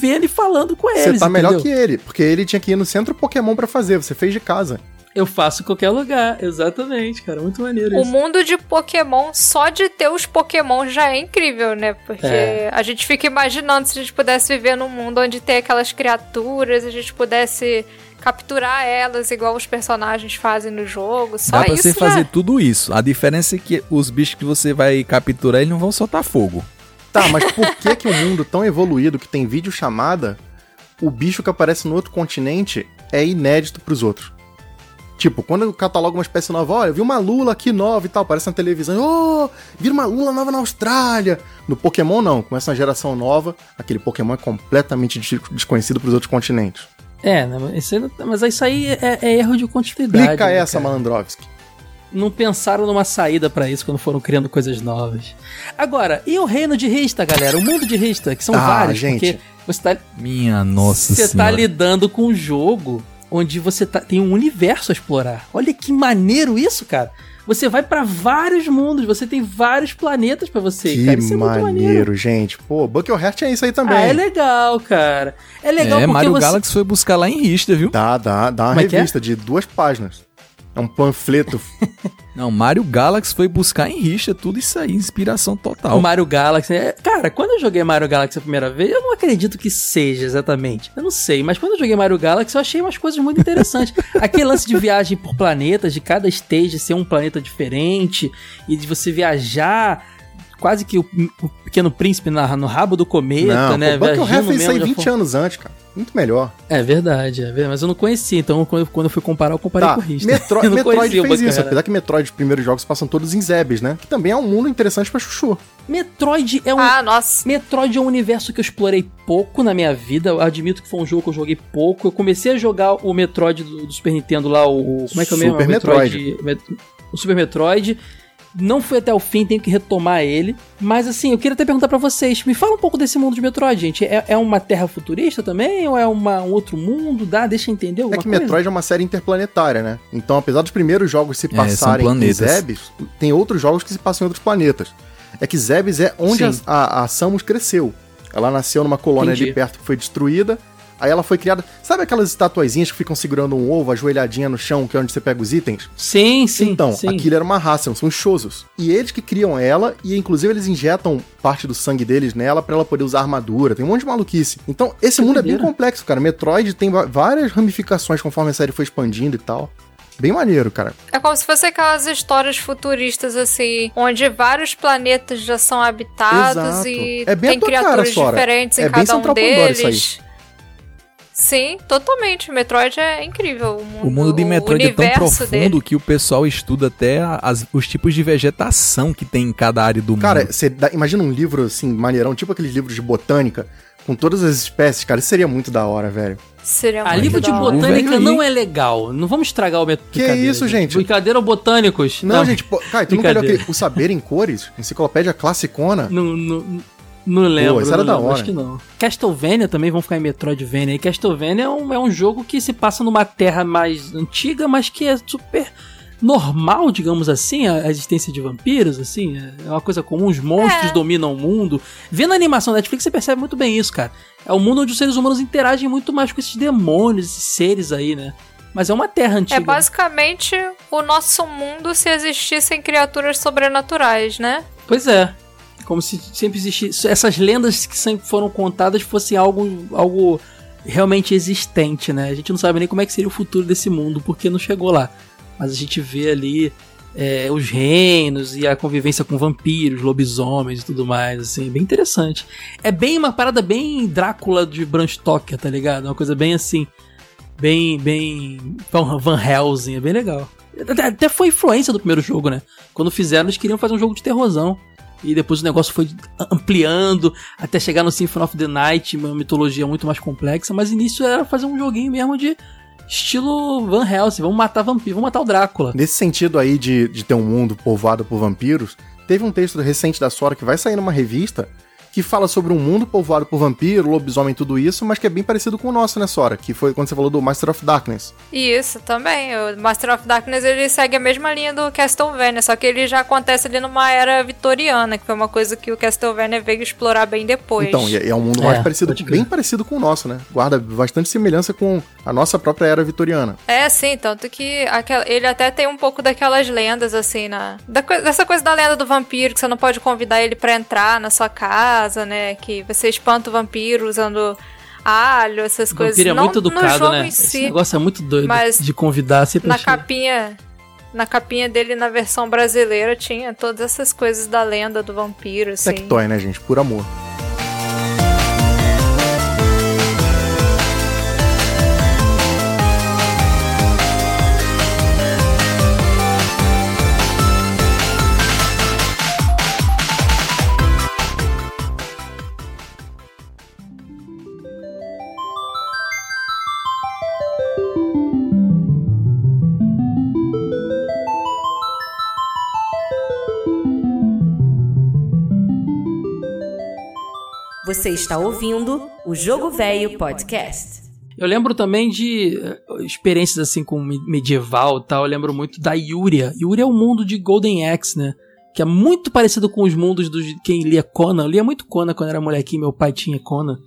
Vendo e falando com
Você
eles.
tá melhor
entendeu?
que ele, porque ele tinha que ir no centro Pokémon pra fazer, você fez de casa.
Eu faço em qualquer lugar, exatamente, cara. Muito maneiro
O
isso.
mundo de Pokémon, só de ter os Pokémon já é incrível, né? Porque
É.
a gente fica imaginando se a gente pudesse viver num mundo onde tem aquelas criaturas, a gente pudesse capturar elas igual os personagens fazem no jogo. Só
Dá pra
isso
você
já-
fazer tudo isso. A diferença é que os bichos que você vai capturar, eles não vão soltar fogo.
Tá, mas por que que um mundo tão evoluído que tem vídeo chamada, o bicho que aparece no outro continente é inédito pros outros? Tipo, quando cataloga uma espécie nova, olha, vi uma lula aqui nova e tal, aparece na televisão, oh, vi uma lula nova na Austrália. No Pokémon não, começa uma geração nova, aquele Pokémon é completamente des- desconhecido pros outros continentes.
É, né, mas isso mas isso aí é, é erro de continuidade.
Explica
né,
essa,
cara?
Malandrovski.
Não pensaram numa saída pra isso quando foram criando coisas novas. Agora, e o reino de Rista, galera? O mundo de Rista, que são
Ah,
vários,
gente.
porque você tá,
Minha nossa
você tá
senhora.
lidando com um jogo onde você tá- tem um universo a explorar. Olha que maneiro isso, cara. Você vai pra vários mundos, você tem vários planetas pra você,
Que
cara. Isso é muito maneiro.
maneiro, gente. Pô, Buckyheart é isso aí também.
Ah, é legal, cara. É legal
É,
porque
Mario
você...
Galaxy foi buscar lá em Rista, viu?
Dá, dá, dá uma
Como é é?
revista de duas páginas. É um panfleto.
Não, Mario Galaxy foi buscar em Rista tudo isso aí, inspiração total.
O Mario Galaxy. é- Cara, quando eu joguei Mario Galaxy a primeira vez, eu não acredito que seja exatamente. Eu não sei, mas quando eu joguei Mario Galaxy, eu achei umas coisas muito interessantes. Aquele lance de viagem por planetas, de cada stage ser um planeta diferente, e de você viajar quase que o, o pequeno príncipe na- no rabo do cometa,
não,
né?
pô, fez isso aí
mesmo, já
20
foi-
anos antes, cara. Muito melhor.
É verdade, é verdade, mas eu não conhecia, então quando, quando eu fui comparar, eu comparei
Tá,
com o Rista.
Metro-
Eu não
Metroid fez isso,
Buckyheart.
apesar que Metroid, os primeiros jogos passam todos em Zebes, né? Que também é um mundo interessante pra chuchu.
Metroid é um,
Ah, nossa.
Metroid é um universo que eu explorei pouco na minha vida. Eu admito que foi um jogo que eu joguei pouco. Eu comecei a jogar o Metroid do, do Super Nintendo lá, o. Como é que é o mesmo?
Super
O Met- o Super Metroid. Não fui até o fim, tenho que retomar ele. Mas assim, eu queria até perguntar pra vocês: me fala um pouco desse mundo de Metroid, gente. É, é uma terra futurista também? Ou é uma, um outro mundo? Dá, deixa eu entender
É
alguma
que
coisa?
Metroid é uma série interplanetária, né? Então, apesar dos primeiros jogos se
são
passarem em
planetas.
Zebes, tem outros jogos que se passam em outros planetas. É que Zebes é onde
Sim.
a, a Samus cresceu. Ela nasceu numa colônia
Entendi.
ali perto que foi destruída. Aí ela foi criada. Sabe aquelas estatuazinhas que ficam segurando um ovo, ajoelhadinha no chão, que é onde você pega os itens?
Sim, sim.
então,
sim.
aquilo era uma raça, são os Shozos. E eles que criam ela, e inclusive eles injetam parte do sangue deles nela pra ela poder usar armadura. Tem um monte de maluquice. Então, esse
Que
mundo é bem complexo, cara. Metroid tem várias ramificações conforme a série foi expandindo e tal. Bem maneiro, cara.
É como se fosse aquelas histórias futuristas, assim, onde vários planetas já são habitados
Exato.
e
É
tem
cara,
criaturas
Sora.
diferentes em
É bem
cada um
Pandora isso aí.
Sim, totalmente. Metroid é incrível. O mundo,
O mundo de Metroid é tão profundo
dele.
que o pessoal estuda até as- os tipos de vegetação que tem em cada área do
Cara,
mundo.
dá- imagina um livro assim, maneirão, tipo aqueles livros de botânica, com todas as espécies, cara. Isso seria muito da hora, velho.
Seria
A
muito
livro de botânica não é legal. Não vamos estragar o método
Que isso, gente?
Brincadeira ou botânicos?
Não, gente, pô, cara, tu não quer
Brincadeira.
aquele, o Saber em Cores? Enciclopédia classicona?
Não, não, não lembro.
isso era
não
da
lembro,
hora.
Acho que não. Castlevania também vão ficar em Metroidvania. E Castlevania é um, é um jogo que se passa numa terra mais antiga, mas que é super normal, digamos assim, a, a existência de vampiros, assim. É uma coisa comum, os monstros
É.
dominam o mundo. Vendo a animação da Netflix, você percebe muito bem isso, cara. É um mundo onde os seres humanos interagem muito mais com esses demônios, esses seres aí, né? Mas é uma terra antiga.
É basicamente o nosso mundo se existissem criaturas sobrenaturais, né?
Pois é. Como se sempre existisse. Essas lendas que sempre foram contadas fossem algo, algo realmente existente, né? A gente não sabe nem como é que seria o futuro desse mundo, porque não chegou lá. Mas a gente vê ali é, os reinos e a convivência com vampiros, lobisomens e tudo mais, assim, bem interessante. É bem uma parada bem Drácula de Bram Stoker, tá ligado? Uma coisa bem assim, bem, bem Van, Helsing, é bem legal. Até foi influência do primeiro jogo, né? Quando fizeram, eles queriam fazer um jogo de terrorzão. E depois o negócio foi ampliando até chegar no Symphony of the Night, uma mitologia muito mais complexa, mas início era fazer um joguinho mesmo de estilo Van Helsing, vamos matar vampiro, vamos matar o Drácula.
Nesse sentido aí de, de ter um mundo povoado por vampiros, teve um texto recente da Sora que vai sair numa revista que fala sobre um mundo povoado por vampiro, lobisomem, tudo isso, mas que é bem parecido com o nosso, né, Sora? Que foi quando você falou do Master of Darkness.
Isso, também. O Master of Darkness ele segue a mesma linha do Castlevania, só que ele já acontece ali numa era vitoriana, que foi uma coisa que o Castlevania veio explorar bem depois.
Então, e é um mundo mais
É,
parecido, bem parecido com o nosso, né? Guarda bastante semelhança com a nossa própria era vitoriana.
É, sim, tanto que aquela- ele até tem um pouco daquelas lendas, assim, na. da dessa coisa da lenda do vampiro, que você não pode convidar ele pra entrar na sua casa, né? Que você espanta o vampiro usando alho, essas
O
coisas.
vampiro é
não
muito
no
educado,
jogo
né?
em
Esse
si,
negócio é muito doido
mas
de convidar sempre
na
achei.
capinha. Na capinha dele, na versão brasileira, tinha todas essas coisas da lenda do vampiro, assim.
Tectoy, né, gente? Por amor.
Você está ouvindo o Jogo Velho Podcast.
Eu lembro também de eh, experiências assim com me- medieval e tal. Eu lembro muito da Yuria. Yuria é o mundo de Golden Axe, né? Que é muito parecido com os mundos de quem lia Conan. Eu lia muito Conan quando era molequinho, meu pai tinha Conan.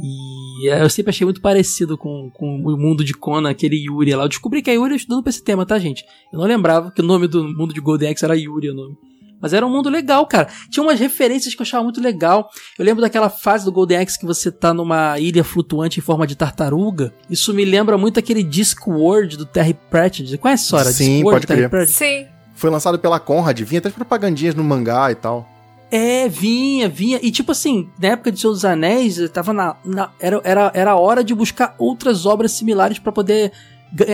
E eh, eu sempre achei muito parecido com, com o mundo de Conan, aquele Yuria lá. Eu descobri que a Yuria estudando pra esse tema, tá, gente? Eu não lembrava que o nome do mundo de Golden Axe era Yuria o nome. Mas era um mundo legal, cara. Tinha umas referências que eu achava muito legal. Eu lembro daquela fase do Golden Axe que você tá numa ilha flutuante em forma de tartaruga. Isso me lembra muito aquele Discworld do Terry Pratchett. Você conhece, Sora?
Sim,
Discworld
pode
do Terry
crer.
Pratchett?
Sim.
Foi lançado pela Conrad, vinha até as propagandinhas no mangá e tal.
É, vinha, vinha. E tipo assim, na época de Senhor dos Anéis, tava na, na- era, era, era a hora de buscar outras obras similares pra poder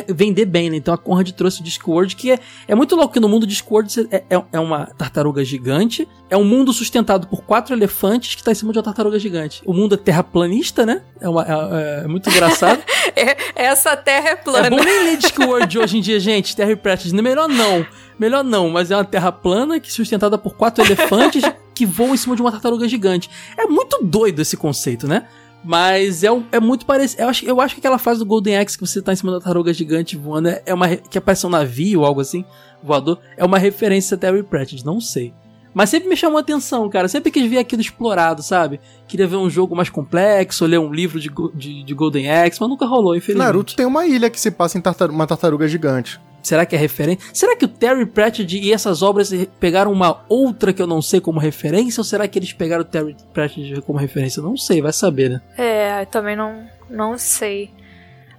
vender bem, né? Então a Conrad trouxe o Discworld, que é, é muito louco que no mundo Discworld é, é, é uma tartaruga gigante, é um mundo sustentado por quatro elefantes que tá em cima de uma tartaruga gigante. O mundo é terraplanista, né? É, uma, é, é muito engraçado.
É- essa terra é plana.
É bom nem ler Discworld hoje em dia, gente. Terry Pratchett. Não, Melhor não. Melhor não, mas é uma terra plana que sustentada por quatro elefantes que voam em cima de uma tartaruga gigante. É muito doido esse conceito, né? Mas é, é muito parecido. Eu acho, eu acho que aquela fase do Golden Axe que você tá em cima da tartaruga gigante voando é uma. que aparece um navio ou algo assim, voador, é uma referência a Terry Pratchett, não sei. Mas sempre me chamou a atenção, cara. Sempre quis ver aquilo explorado, sabe? Queria ver um jogo mais complexo, ler um livro de, de, de Golden Axe, mas nunca rolou, infelizmente.
Naruto tem uma ilha que se passa em tartar- uma tartaruga gigante.
Será que é referência? Será que o Terry Pratchett e essas obras pegaram uma outra que eu não sei como referência? Ou será que eles pegaram o Terry Pratchett como referência? Não sei, vai saber, né?
É, eu também não, não sei.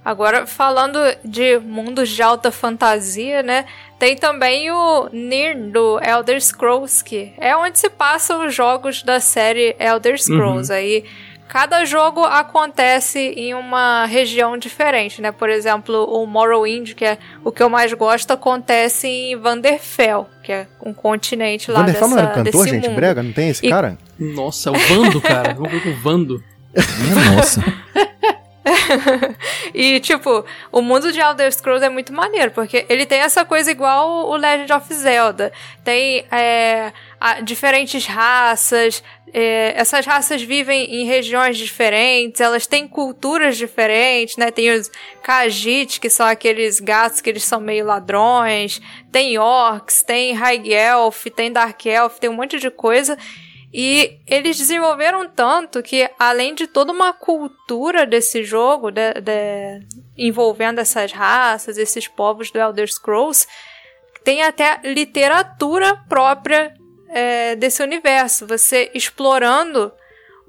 Agora, falando de mundos de alta fantasia, né? Tem também o Nier do Elder Scrolls, que é onde se passam os jogos da série Elder Scrolls. Aí, cada jogo acontece em uma região diferente, né? Por exemplo, o Morrowind, que é o que eu mais gosto, acontece em Vanderfell, que é um continente lá
Vanderfell
dessa,
não era cantor,
desse
gente?
mundo.
Brega? Não tem esse
E-
cara?
Nossa, é o Vando, cara. Vamos ver com o Vando.
Nossa.
E, tipo, o mundo de Elder Scrolls é muito maneiro, porque ele tem essa coisa igual o Legend of Zelda. Tem é, a- diferentes raças, é, essas raças vivem em regiões diferentes, elas têm culturas diferentes, né? Tem os Khajiit, que são aqueles gatos que eles são meio ladrões, tem Orcs, tem High Elf, tem Dark Elf, tem um monte de coisa. E eles desenvolveram tanto que, além de toda uma cultura desse jogo, de- de- envolvendo essas raças, esses povos do Elder Scrolls, tem até literatura própria é, desse universo. Você explorando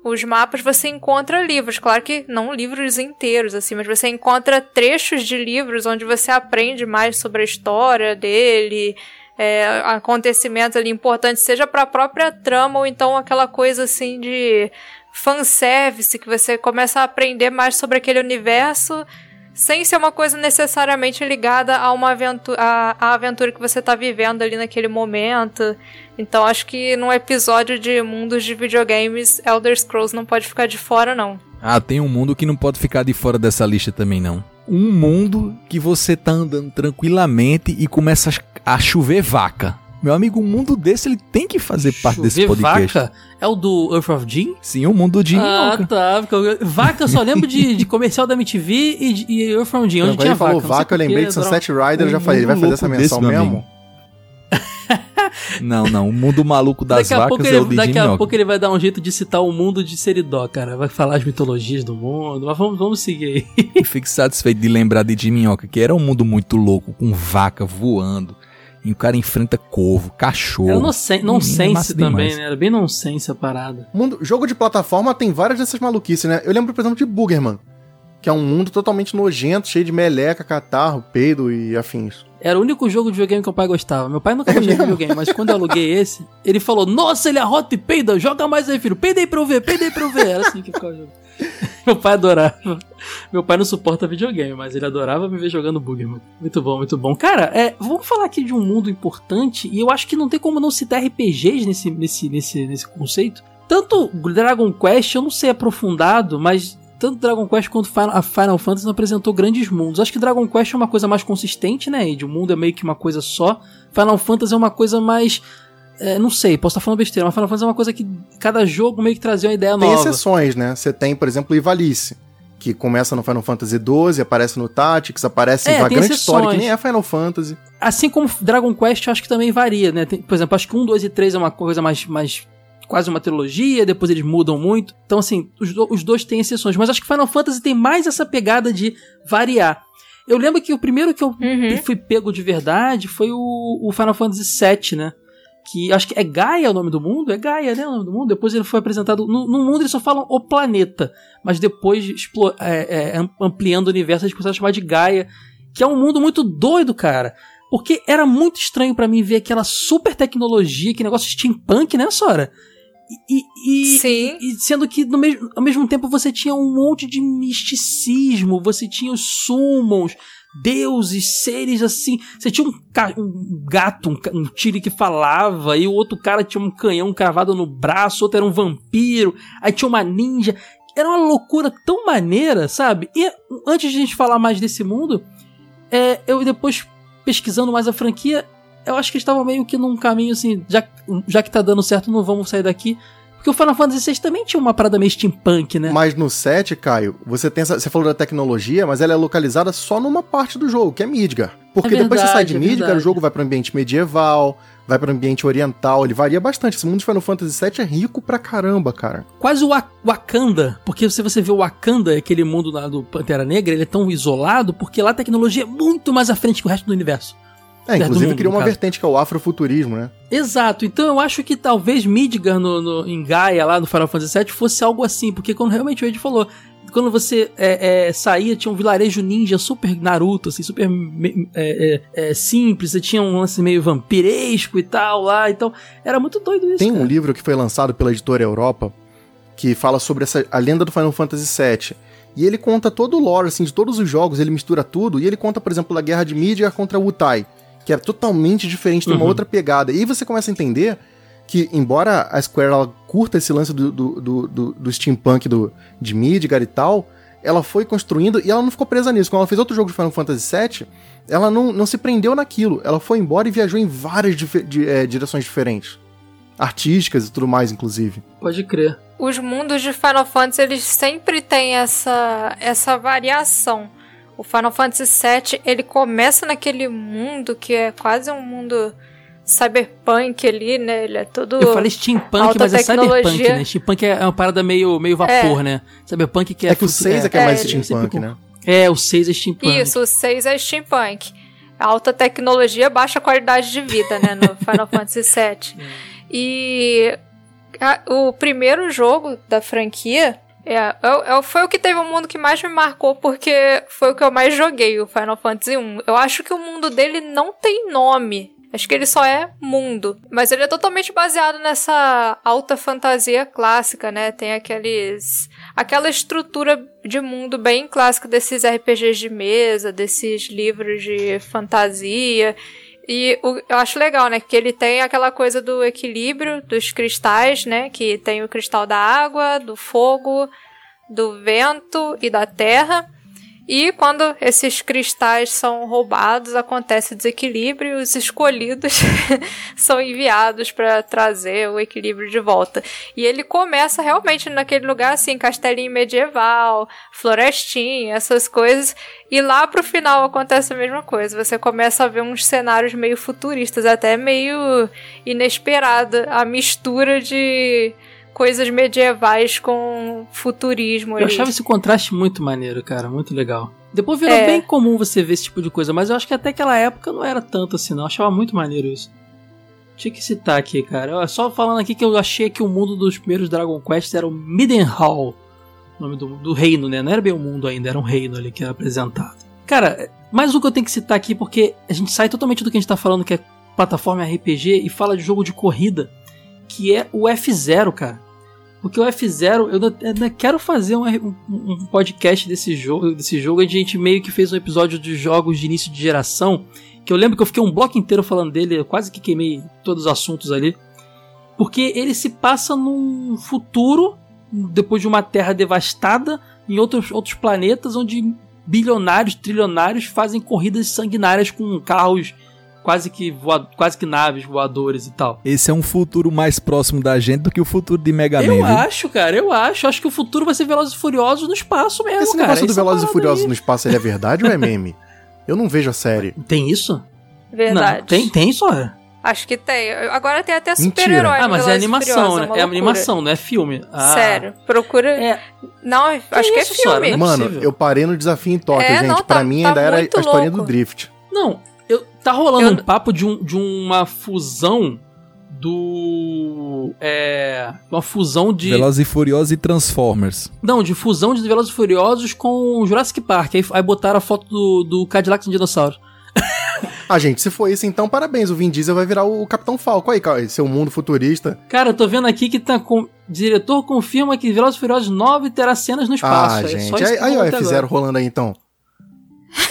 os mapas, você encontra livros. Claro que não livros inteiros, assim, mas você encontra trechos de livros onde você aprende mais sobre a história dele. É, acontecimentos ali importantes, seja para a própria trama ou então aquela coisa assim de fanservice que você começa a aprender mais sobre aquele universo sem ser uma coisa necessariamente ligada a uma aventura, a, a aventura que você está vivendo ali naquele momento. Então acho que num episódio de mundos de videogames, Elder Scrolls não pode ficar de fora não.
Ah, tem um mundo que não pode ficar de fora dessa lista também não. Um mundo que você tá andando tranquilamente e começa a chover vaca. Meu amigo, um mundo desse ele tem que fazer parte
Chover
desse podcast.
Vaca é o do Earth of Jim?
Sim, o mundo de
Ah, tá. porque eu- Vaca eu só lembro de, de comercial da MTV e, de- e Earth of Jim, onde
Quando
tinha
ele falou
vaca. não sei
vaca, eu
porquê,
lembrei de Sunset Rider, eu já
Um
falei, ele vai fazer essa
louco desse,
menção
meu
mesmo?
Não, não. O mundo maluco das
Daqui a, pouco
vacas é o de
daqui
Jim
a
Minhoca.
pouco ele vai dar um jeito de citar o mundo de Seridó, cara. Vai falar as mitologias do mundo. Mas vamos, vamos seguir aí.
E fico satisfeito de lembrar de Jim Minhoca, que era um mundo muito louco, com vaca voando. E o cara enfrenta corvo, cachorro.
Era nonsen-
Menino,
nonsense
massa
também,
demais.
né? Era bem nonsense a parada.
Mundo, jogo de plataforma tem várias dessas maluquices, né? Eu lembro, por exemplo, de Boogerman, que é um mundo totalmente nojento, cheio de meleca, catarro, peido e afins.
Era o único jogo de videogame que o pai gostava. Meu pai nunca gostou de
mesmo?
videogame, mas quando eu aluguei esse, ele falou: Nossa, ele arrota e peida, joga mais aí, filho. Peida aí pra eu ver, peida aí pra eu ver. Era assim que ficava jogando. Meu pai adorava. Meu pai não suporta videogame, mas ele adorava me ver jogando Boogerman. Muito bom, muito bom. Cara, é, vamos falar aqui de um mundo importante, e eu acho que não tem como não citar RPGs nesse, nesse, nesse, nesse conceito. Tanto Dragon Quest, eu não sei aprofundado, mas tanto Dragon Quest quanto a Final Fantasy não apresentou grandes mundos. Acho que Dragon Quest é uma coisa mais consistente, né? E de o mundo é meio que uma coisa só. Final Fantasy é uma coisa mais. É, não sei, posso estar falando besteira, mas Final Fantasy é uma coisa que cada jogo meio que trazia uma ideia
Tem
nova.
exceções, né? Você tem, por exemplo, Ivalice, que começa no Final Fantasy XII, aparece no Tactics, aparece
É,
em uma
tem
grande
exceções.
história que nem é Final Fantasy.
Assim como Dragon Quest, eu acho que também varia, né? Tem- por exemplo, acho que 1, 2 e 3 é uma coisa mais. mais quase uma trilogia, depois eles mudam muito. Então, assim, os, do- os dois têm exceções. Mas acho que Final Fantasy tem mais essa pegada de variar. Eu lembro que o primeiro que eu
Uhum.
fui pego de verdade foi o, o Final Fantasy VII, né? Que acho que é Gaia o nome do mundo? É Gaia, né? O nome do mundo. Depois ele foi apresentado. No, no mundo eles só falam o planeta. Mas depois, explo- é, é, am- ampliando o universo, eles começaram a chamar de Gaia. Que é um mundo muito doido, cara. Porque era muito estranho pra mim ver aquela super tecnologia, que negócio steampunk, né, Sora? E, e-
Sim.
e sendo que no mesmo, ao mesmo tempo você tinha um monte de misticismo, você tinha os summons, deuses, seres assim. Você tinha um, um gato, um, um tigre que falava, e o outro cara tinha um canhão cravado no braço, outro era um vampiro, aí tinha uma ninja. Era uma loucura tão maneira, sabe? E antes de a gente falar mais desse mundo, é, eu depois pesquisando mais a franquia, eu acho que eles estavam meio que num caminho assim, já, já que tá dando certo, não vamos sair daqui. Porque o Final Fantasy VI também tinha uma parada meio steampunk, né?
Mas no 7, Caio, você tem essa, você falou da tecnologia, mas ela é localizada só numa parte do jogo, que é Midgar. Porque
É
depois você sai de
verdade, é
Midgar,
verdade.
o jogo vai para ambiente medieval, vai para ambiente oriental, ele varia bastante. Esse mundo de Final Fantasy VII é rico pra caramba, cara.
Quase o Wa- Wakanda, porque se você vê o Wakanda, aquele mundo lá do Pantera Negra, ele é tão isolado porque lá a tecnologia é muito mais à frente que o resto do universo.
É, inclusive
mundo,
criou uma
caso.
vertente que é o afrofuturismo, né?
Exato, então eu acho que talvez Midgar no, no- em Gaia, lá no Final Fantasy VII, fosse algo assim, porque quando realmente o Ed falou, quando você é, é, saía, tinha um vilarejo ninja super Naruto, assim, super é, é, é, simples, você tinha um lance meio vampiresco e tal lá, então era muito doido isso.
Tem um
cara.
livro que foi lançado pela editora Europa que fala sobre essa, a lenda do Final Fantasy VII. E ele conta todo o lore, assim, de todos os jogos, ele mistura tudo. E ele conta, por exemplo, da guerra de Midgar contra Wutai, que era totalmente diferente, tem uma
Uhum.
outra pegada. E aí você começa a entender que, embora a Square ela curta esse lance do, do, do, do- do steampunk do, de Midgar e tal, ela foi construindo e ela não ficou presa nisso. Quando ela fez outro jogo de Final Fantasy VII, ela não, não se prendeu naquilo. Ela foi embora e viajou em várias dife- di- eh, direções diferentes. Artísticas e tudo mais, inclusive.
Pode crer.
Os mundos de Final Fantasy, eles sempre têm essa, essa variação. O Final Fantasy VII, ele começa naquele mundo que é quase um mundo cyberpunk ali, né? Ele é todo...
Eu falei steampunk,
alta
mas é cyberpunk,
tecnologia.
né? Steampunk é uma parada meio, meio vapor, né? Cyberpunk que é...
É, que o 6 é, que é,
é,
mais
ele
steampunk, né?
É, o 6 é steampunk.
Isso, o 6 é steampunk. Alta tecnologia, baixa qualidade de vida, né? No Final Fantasy VII. E a- o primeiro jogo da franquia é, é- é- foi o que teve o mundo que mais me marcou, porque foi o que eu mais joguei, o Final Fantasy 1. Eu acho que o mundo dele não tem nome. Acho que ele só é mundo. Mas ele é totalmente baseado nessa alta fantasia clássica, né? Tem aqueles. aquela estrutura de mundo bem clássica desses RPGs de mesa, desses livros de fantasia. E o, eu acho legal, né? Que ele tem aquela coisa do equilíbrio dos cristais, né? Que tem o cristal da água, do fogo, do vento e da terra. E quando esses cristais são roubados, acontece o desequilíbrio e os escolhidos são enviados para trazer o equilíbrio de volta. E ele começa realmente naquele lugar assim, castelinho medieval, florestinha, essas coisas. E lá pro final acontece a mesma coisa. Você começa a ver uns cenários meio futuristas, até meio inesperada a mistura de coisas medievais com futurismo.
Eu
ali.
achava esse contraste muito maneiro, cara, muito legal. Depois virou
É.
bem comum você ver esse tipo de coisa, mas eu acho que até aquela época não era tanto assim, não. Eu achava muito maneiro isso. Tinha que citar aqui, cara. Só falando aqui que eu achei que o mundo dos primeiros Dragon Quest era o Midenhall. O nome do, do reino, né? Não era bem o mundo ainda, era um reino ali que era apresentado. Cara, mais um que eu tenho que citar aqui, porque a gente sai totalmente do que a gente tá falando, que é plataforma RPG, e fala de jogo de corrida, que é o F0, cara. Porque o F0, eu ainda- quero fazer um, um- um podcast desse jogo, desse jogo. A gente meio que fez um episódio de jogos de início de geração. Que eu lembro que eu fiquei um bloco inteiro falando dele, eu quase que queimei todos os assuntos ali. Porque ele se passa num futuro, depois de uma terra devastada, em outros, outros planetas, onde bilionários, trilionários fazem corridas sanguinárias com carros quase que, voa, quase que naves voadores e tal.
Esse é um futuro mais próximo da gente do que o futuro de Mega Man,
Eu
viu?
acho, cara, eu acho. Acho que o futuro vai ser Velozes e Furiosos no espaço mesmo,
Esse
cara.
negócio do
Essa
Velozes e Furiosos
aí.
no espaço, ele é verdade ou é meme? Eu não vejo a série.
Tem isso?
Verdade.
Não, tem, tem só.
Acho que tem. Agora tem até
Mentira.
super-herói.
Ah, mas é animação,
Furiosos,
né? É
loucura.
animação, não é filme. Ah.
Sério. Procura.
É,
Não, acho que é
isso, Sora?
filme.
É
Mano, eu parei no desafio em Tóquio,
É,
gente.
não,
pra
tá-
mim
tá
ainda era a historinha do
louco.
Drift.
não, eu, tá rolando
Eu-
um papo de, um, de uma fusão do. É. Uma fusão de.
Velozes e Furiosos e Transformers.
Não, de fusão de Velozes e Furiosos com Jurassic Park. Aí, aí botaram a foto do, do Cadillac sem dinossauro.
Ah, gente, se for isso, então parabéns. O Vin Diesel vai virar o Capitão Falco. Aí, cara, seu mundo futurista.
Cara, eu tô vendo aqui que tá com. Diretor confirma que Velozes e Furiosos 9 terá cenas no espaço.
ah,
É
gente. Aí, aí ó,
rolou até
F0
agora.
rolando aí então.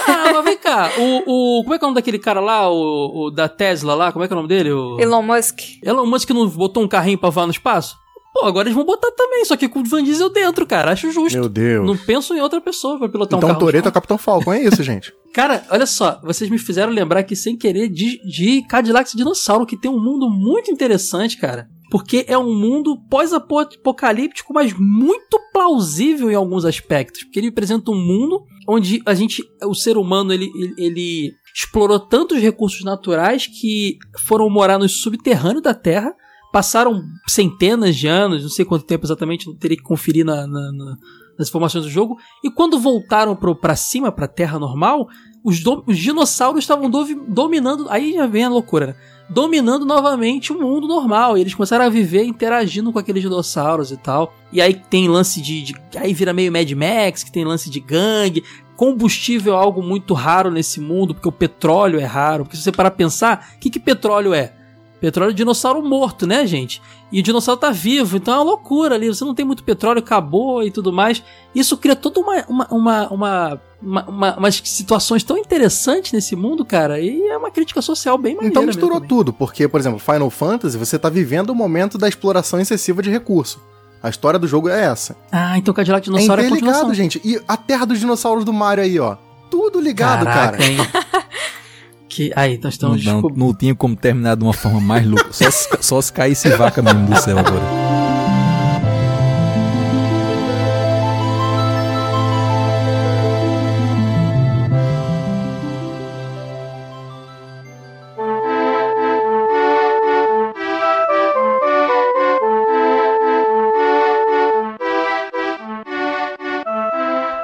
Ah, mas vem cá. O, o, como é que é o nome daquele cara lá, o, o da Tesla lá? Como é que é o nome dele? O...
Elon Musk.
Elon Musk não botou um carrinho pra voar no espaço? Pô, agora eles vão botar também, só que com o Van Diesel dentro, cara. Acho justo.
Meu Deus.
Não penso em outra pessoa pra pilotar um
então o
carro. no
Toreto é o. Capitão Falcon, é isso, gente.
Cara, olha só, vocês me fizeram lembrar aqui sem querer de, de Cadillac e Dinossauro, que tem um mundo muito interessante, cara. Porque é um mundo pós-apocalíptico, mas muito plausível em alguns aspectos. Porque ele representa um mundo onde a gente, o ser humano, ele, ele, explorou tantos recursos naturais que foram morar no subterrâneo da Terra. Passaram centenas de anos, não sei quanto tempo exatamente, não teria que conferir na- na- na, nas informações do jogo. E quando voltaram pro, pra cima, pra terra normal, os, do- os dinossauros estavam dovi- dominando. Aí já vem a loucura, né? Dominando novamente o mundo normal. E eles começaram a viver interagindo com aqueles dinossauros e tal. E aí tem lance de. de- aí vira meio Mad Max, que tem lance de gangue. Combustível é algo muito raro nesse mundo, porque o petróleo é raro. Porque se você parar pensar, o que, que petróleo é? Petróleo é dinossauro morto, né, gente? E o dinossauro tá vivo, então é uma loucura ali. Você não tem muito petróleo, acabou e tudo mais. Isso cria toda uma, uma, uma, uma, uma- uma- umas situações tão interessantes nesse mundo, cara. E é uma crítica social bem maneira.
Então misturou
também.
tudo, porque, por exemplo, Final Fantasy, você tá vivendo o momento da exploração excessiva de recurso. A história do jogo é essa.
Ah, então Cadillac
É
Dinossauro é, a continuação.
gente. E a terra dos dinossauros do Mario aí, ó. Tudo ligado,
Caraca,
cara.
hein? que, aí, nós estamos...
não,
descob-
não tinha como terminar de uma forma mais louca. Só se, só se caísse vaca mesmo do céu agora.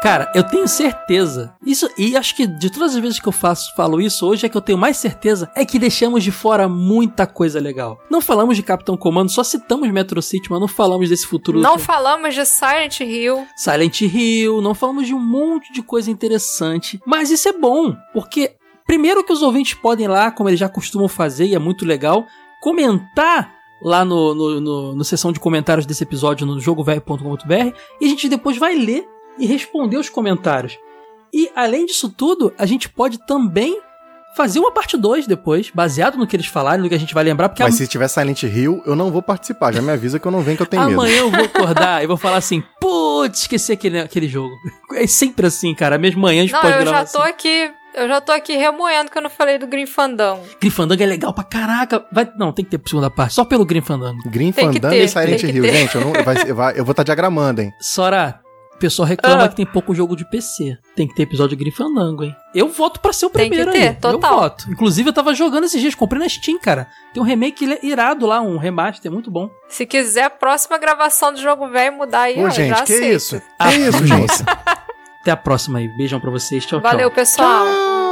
Cara, eu tenho certeza. Isso, e acho que de todas as vezes que eu faço, falo isso hoje, é que eu tenho mais certeza é que deixamos de fora muita coisa legal. Não falamos de Capitão Comando, só citamos Metro City, mas não falamos desse futuro.
Não falamos de Silent Hill.
Silent Hill, não falamos de um monte de coisa interessante. Mas isso é bom, porque Primeiro que os ouvintes podem lá, como eles já costumam fazer, e é muito legal, comentar lá no, no, no, no seção de comentários desse episódio no jogovelho.com.br e a gente depois vai ler e responder os comentários. E além disso tudo, a gente pode também fazer uma parte 2 depois, baseado no que eles falaram, no que a gente vai lembrar, porque
Mas
am-
se tiver Silent Hill, eu não vou participar. Já me avisa que eu não venho, que eu tenho medo.
amanhã eu vou acordar e vou falar assim, putz, esqueci aquele, aquele jogo. É sempre assim, cara, mesmo manhã a gente
Não,
pode
eu
gravar
já tô
assim.
aqui. Eu já tô aqui remoendo que eu não falei do Green Fandango.
É legal pra caraca. Vai, não, tem que ter segunda parte, só pelo Fandango.
Green
Tem
Fandango
ter,
e Silent Hill. Gente, eu, não, vai- vai- eu vou estar diagramando, hein?
Sora, o pessoal reclama
Ah.
que tem pouco jogo de PC. Tem que ter episódio de Grim Fandango, hein? Eu voto pra ser o
Tem que
primeiro
ter,
aí.
total.
Eu voto. Inclusive, eu tava jogando esses dias, comprei na Steam, cara. Tem um remake irado lá, um remaster muito bom.
Se quiser a próxima gravação do jogo velho mudar aí,
Ô,
ó,
gente,
já
que
aceito.
isso? Que
Ah,
isso, gente?
Até a próxima aí. Beijão pra vocês. Tchau, tchau.
Valeu, pessoal.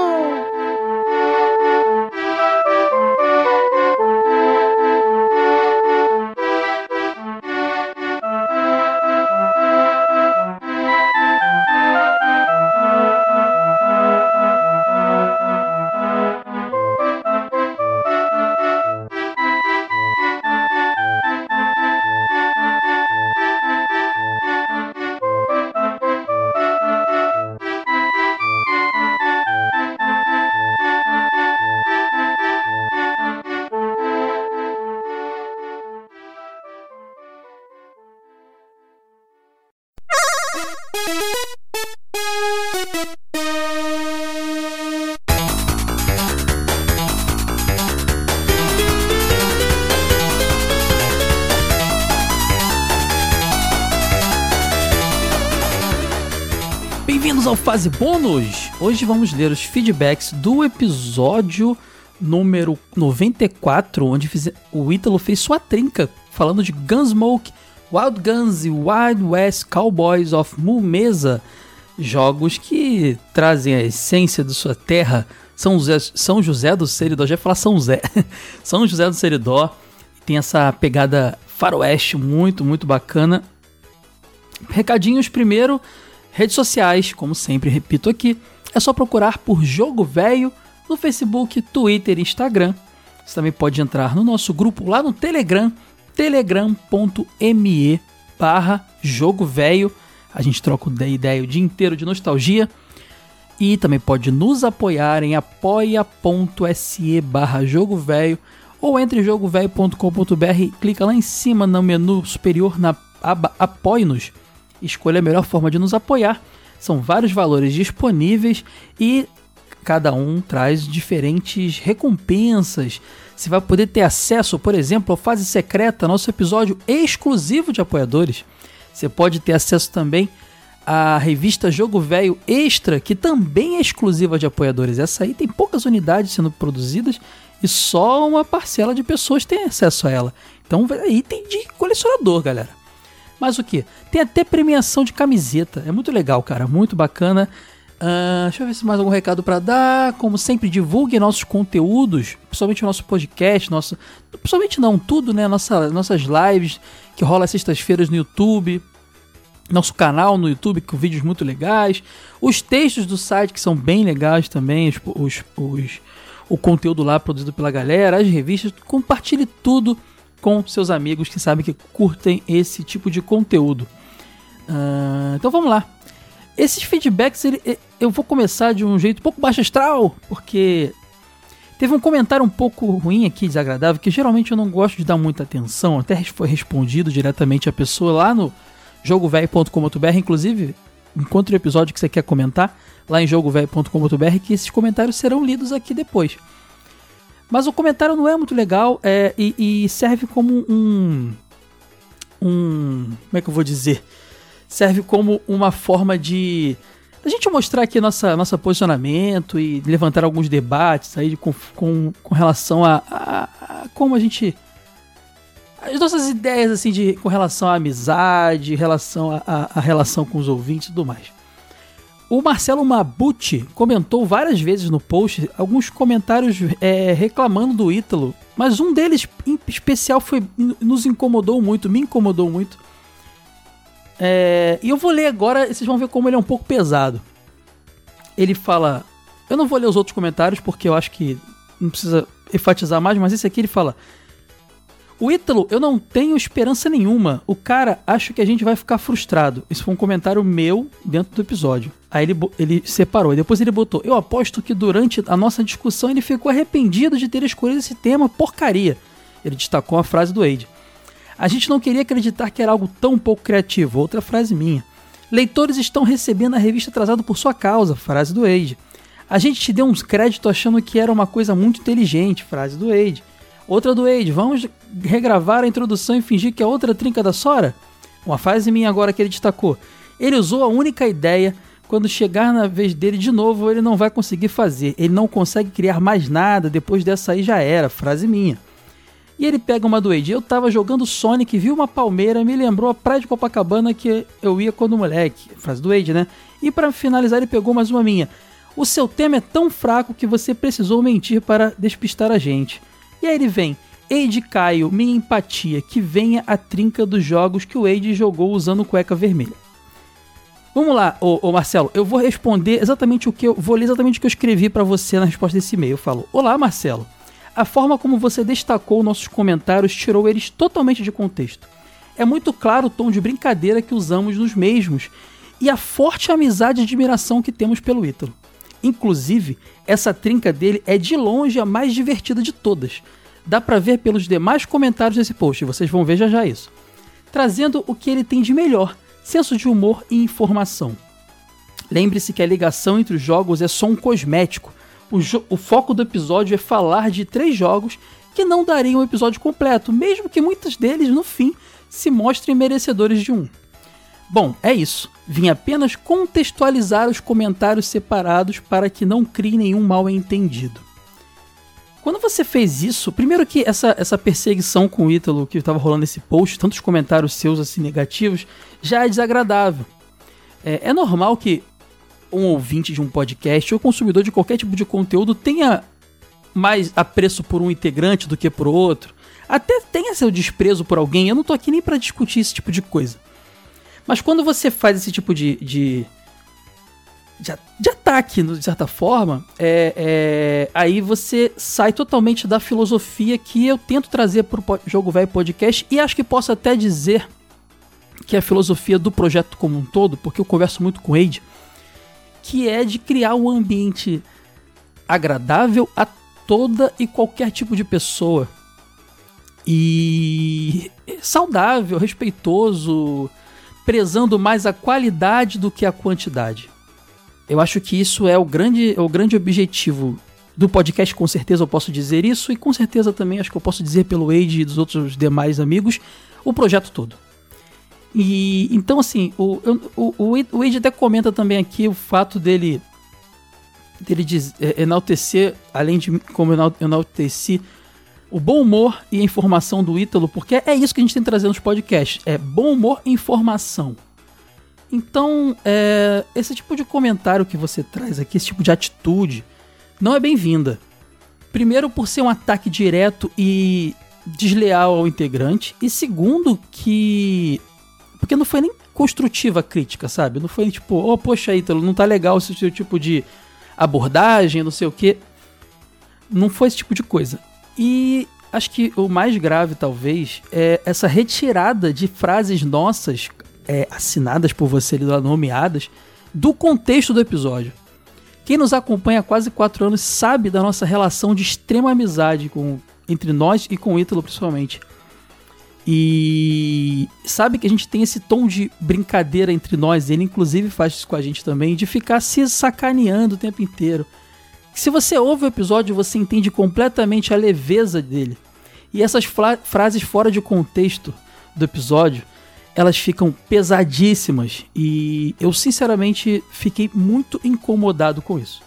Bem-vindos ao Fase Bônus! Hoje vamos ler os feedbacks do episódio número 94, onde o Ítalo fez sua trinca, falando de Gunsmoke, Wild Guns e Wild West Cowboys of Mumesa, jogos que trazem a essência de sua terra, São José, São José do Seridó, já ia falar São Zé, São José do Seridó, tem essa pegada faroeste muito, muito bacana. Recadinhos primeiro, redes sociais, como sempre repito aqui, é só procurar por Jogo Velho no Facebook, Twitter e Instagram. Você também pode entrar no nosso grupo lá no Telegram, telegram.me barra Jogo Velho. A gente troca ideia o dia inteiro de nostalgia. E também pode nos apoiar em apoia.se barra Jogo Velho ou entre jogovelho.com.br clica lá em cima no menu superior na aba Apoie-nos. Escolha a melhor forma de nos apoiar. São vários valores disponíveis e cada um traz diferentes recompensas. Você vai poder ter acesso, por exemplo, ao Fase Secreta, nosso episódio exclusivo de apoiadores. Você pode ter acesso também à revista Jogo Velho Extra, que também é exclusiva de apoiadores. Essa aí tem poucas unidades sendo produzidas e só uma parcela de pessoas tem acesso a ela. Então, item de colecionador, galera. Mas o que? Tem até premiação de camiseta. É muito legal, cara. Muito bacana. Ah, deixa eu ver se mais algum recado pra dar. Como sempre, divulgue nossos conteúdos, principalmente o nosso podcast, nosso, principalmente não tudo, né? Nossa, nossas lives que rola sextas-feiras no YouTube, nosso canal no YouTube com vídeos muito legais, os textos do site que são bem legais também, os, os, os- o conteúdo lá produzido pela galera, as revistas, compartilhe tudo com seus amigos que sabem que curtem esse tipo de conteúdo. Ah, então vamos lá. Esses feedbacks ele- eu vou começar de um jeito um pouco baixo astral, porque teve um comentário um pouco ruim aqui, desagradável, que geralmente eu não gosto de dar muita atenção, até foi respondido diretamente à pessoa lá no jogovelho.com.br, inclusive, encontre o episódio que você quer comentar lá em jogovelho.com.br, que esses comentários serão lidos aqui depois. Mas o comentário não é muito legal é, e, e serve como um. Um. Como é que eu vou dizer? Serve como uma forma de. A gente mostrar aqui nossa, nosso posicionamento e levantar alguns debates aí com, com, com relação a, a- a como a gente. As nossas ideias assim de, com relação à amizade, relação à relação com os ouvintes e tudo mais. O Marcelo Mabuti comentou várias vezes no post alguns comentários é, reclamando do Ítalo, mas um deles em especial foi nos incomodou muito, me incomodou muito. É, e eu vou ler agora, vocês vão ver como ele é um pouco pesado. Ele fala: Eu não vou ler os outros comentários porque eu acho que não precisa enfatizar mais, mas esse aqui ele fala: O Ítalo, eu não tenho esperança nenhuma. O cara acha que a gente vai ficar frustrado. Isso foi um comentário meu dentro do episódio. Aí ele, ele separou. E depois ele botou: Eu aposto que durante a nossa discussão ele ficou arrependido de ter escolhido esse tema porcaria. Ele destacou a frase do Wade. A gente não queria acreditar que era algo tão pouco criativo. Outra frase minha. Leitores estão recebendo a revista atrasado por sua causa. Frase do Wade. A gente te deu uns créditos achando que era uma coisa muito inteligente. Frase do Wade. Outra do Wade. Vamos regravar a introdução e fingir que é outra trinca da Sora? Uma frase minha agora que ele destacou. Ele usou a única ideia. Quando chegar na vez dele de novo, ele não vai conseguir fazer. Ele não consegue criar mais nada. Depois dessa aí já era. Frase minha. E ele pega uma do Wade. Eu tava jogando Sonic, vi uma palmeira, me lembrou a praia de Copacabana que eu ia quando moleque. Frase do Wade, né? E para finalizar, ele pegou mais uma minha. O seu tema é tão fraco que você precisou mentir para despistar a gente. E aí ele vem. Eide Caio, minha empatia, que venha a trinca dos jogos que o Eide jogou usando cueca vermelha. Vamos lá, ô, ô Marcelo, eu vou responder exatamente o que eu vou ler exatamente o que eu escrevi para você na resposta desse e-mail. Eu falo: "Olá, Marcelo. A forma como você destacou nossos comentários tirou eles totalmente de contexto. É muito claro o tom de brincadeira que usamos nos mesmos e a forte amizade e admiração que temos pelo Ítalo. Inclusive, essa trinca dele é de longe a mais divertida de todas. Dá pra ver pelos demais comentários desse post, vocês vão ver já já isso. Trazendo o que ele tem de melhor, senso de humor e informação. Lembre-se que a ligação entre os jogos é só um cosmético. O, o foco do episódio é falar de três jogos que não dariam um episódio completo, mesmo que muitos deles, no fim, se mostrem merecedores de um. Bom, é isso. Vim apenas contextualizar os comentários separados para que não crie nenhum mal entendido. Quando você fez isso, primeiro que essa, essa perseguição com o Ítalo que estava rolando nesse post, tantos comentários seus assim negativos, já é desagradável. É, é normal que um ouvinte de um podcast ou consumidor de qualquer tipo de conteúdo tenha mais apreço por um integrante do que por outro. Até tenha seu desprezo por alguém, eu não tô aqui nem pra discutir esse tipo de coisa. Mas quando você faz esse tipo de. de, de, de ataque, de certa forma, é, é, aí você sai totalmente da filosofia que eu tento trazer pro Jogo Velho Podcast e acho que posso até dizer que é a filosofia do projeto como um todo, porque eu converso muito com o Ade, que é de criar um ambiente agradável a toda e qualquer tipo de pessoa. E saudável, respeitoso, prezando mais a qualidade do que a quantidade. Eu acho que isso é o grande, é o grande objetivo do podcast, com certeza eu posso dizer isso, e com certeza também acho que eu posso dizer pelo Wade e dos outros demais amigos, o projeto todo. E então, assim, o, o, o, o Wade até comenta também aqui o fato dele dele diz, é, enaltecer, além de como eu enal- enalteci o bom humor e a informação do Ítalo, porque é isso que a gente tem trazer nos podcasts. É bom humor e informação. Então, é, esse tipo de comentário que você traz aqui, esse tipo de atitude, não é bem-vinda. Primeiro, por ser um ataque direto e desleal ao integrante. E segundo, que. Porque não foi nem construtiva a crítica, sabe? Não foi tipo, oh, poxa, Ítalo, não tá legal esse tipo de abordagem, não sei o quê. Não foi esse tipo de coisa. E acho que o mais grave, talvez, é essa retirada de frases nossas, é, assinadas por você nomeadas, do contexto do episódio. Quem nos acompanha há quase quatro anos sabe da nossa relação de extrema amizade com, entre nós e com o Ítalo, principalmente. E sabe que a gente tem esse tom de brincadeira entre nós, ele inclusive faz isso com a gente também, de ficar se sacaneando o tempo inteiro. Se você ouve o episódio, você entende completamente a leveza dele. E essas frases fora de contexto do episódio, elas ficam pesadíssimas. E eu, sinceramente, fiquei muito incomodado com isso.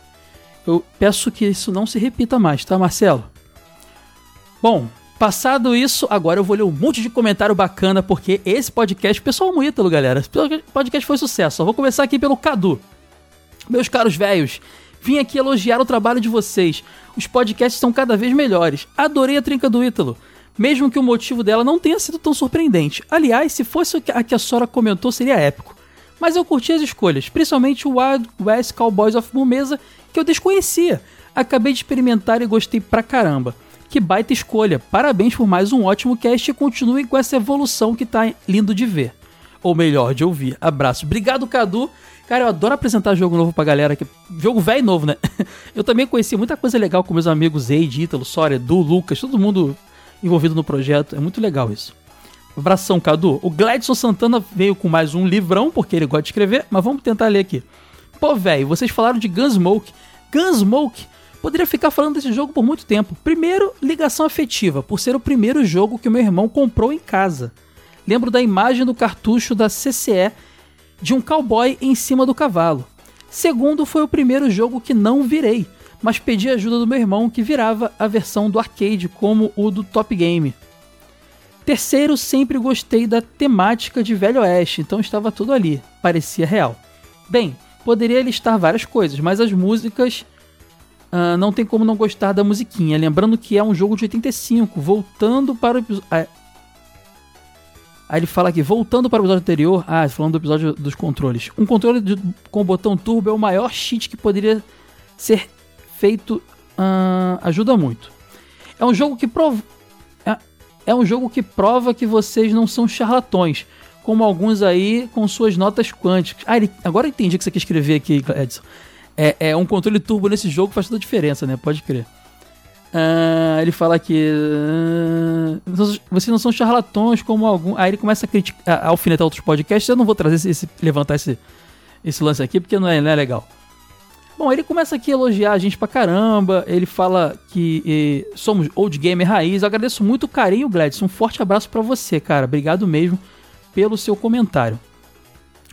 Eu peço que isso não se repita mais, tá, Marcelo? Bom, passado isso, agora eu vou ler um monte de comentário bacana, porque esse podcast, pessoal, amo o Ítalo, galera. Esse podcast foi sucesso. Só vou começar aqui pelo Cadu. Meus caros velhos, vim aqui elogiar o trabalho de vocês. Os podcasts são cada vez melhores. Adorei a trinca do Ítalo. Mesmo que o motivo dela não tenha sido tão surpreendente. Aliás, se fosse a que a Sora comentou, seria épico. Mas eu curti as escolhas, principalmente o Wild West Cowboys of Mumesa, que eu desconhecia. Acabei de experimentar e gostei pra caramba. Que baita escolha. Parabéns por mais um ótimo cast e continuem com essa evolução que tá lindo de ver. Ou melhor, de ouvir. Abraço. Obrigado, Cadu. Cara, eu adoro apresentar jogo novo pra galera. aqui. Jogo velho e novo, né? Eu também conheci muita coisa legal com meus amigos Eide, Ítalo, Sória, Edu, Lucas, todo mundo envolvido no projeto. É muito legal isso. Abração, Cadu. O Gladson Santana veio com mais um livrão, porque ele gosta de escrever, mas vamos tentar ler aqui. Pô, velho, vocês falaram de Gunsmoke. Gunsmoke poderia ficar falando desse jogo por muito tempo. Primeiro, ligação afetiva, por ser o primeiro jogo que o meu irmão comprou em casa. Lembro da imagem do cartucho da CCE de um cowboy em cima do cavalo. Segundo, foi o primeiro jogo que não virei, mas pedi ajuda do meu irmão que virava a versão do arcade como o do Top Game. Terceiro, sempre gostei da temática de Velho Oeste, então estava tudo ali, parecia real. Bem, poderia listar várias coisas, mas as músicas ah, não tem como não gostar da musiquinha. Lembrando que é um jogo de 85, voltando para o episódio. Aí ele fala aqui, voltando para o episódio anterior, ah, falando do episódio dos controles. Um controle de- com botão turbo é o maior cheat que poderia ser feito, ah, ajuda muito. É um jogo que prova, é, é um jogo que prova que vocês não são charlatões, como alguns aí com suas notas quânticas. Ah, ele, agora entendi o que você quer escrever aqui, Edson. É, é um controle turbo nesse jogo faz toda a diferença, né? Pode crer. Ah, ele fala que ah, vocês não são charlatões como algum. Aí ele começa a criticar, a alfinetar outros podcasts. Eu não vou trazer esse, esse- levantar esse, esse lance aqui porque não é, não é legal. Bom, ele começa aqui a elogiar a gente pra caramba. Ele fala que eh, somos old gamer raiz. Eu agradeço muito o carinho, Gladys. Um forte abraço pra você, cara. Obrigado mesmo pelo seu comentário.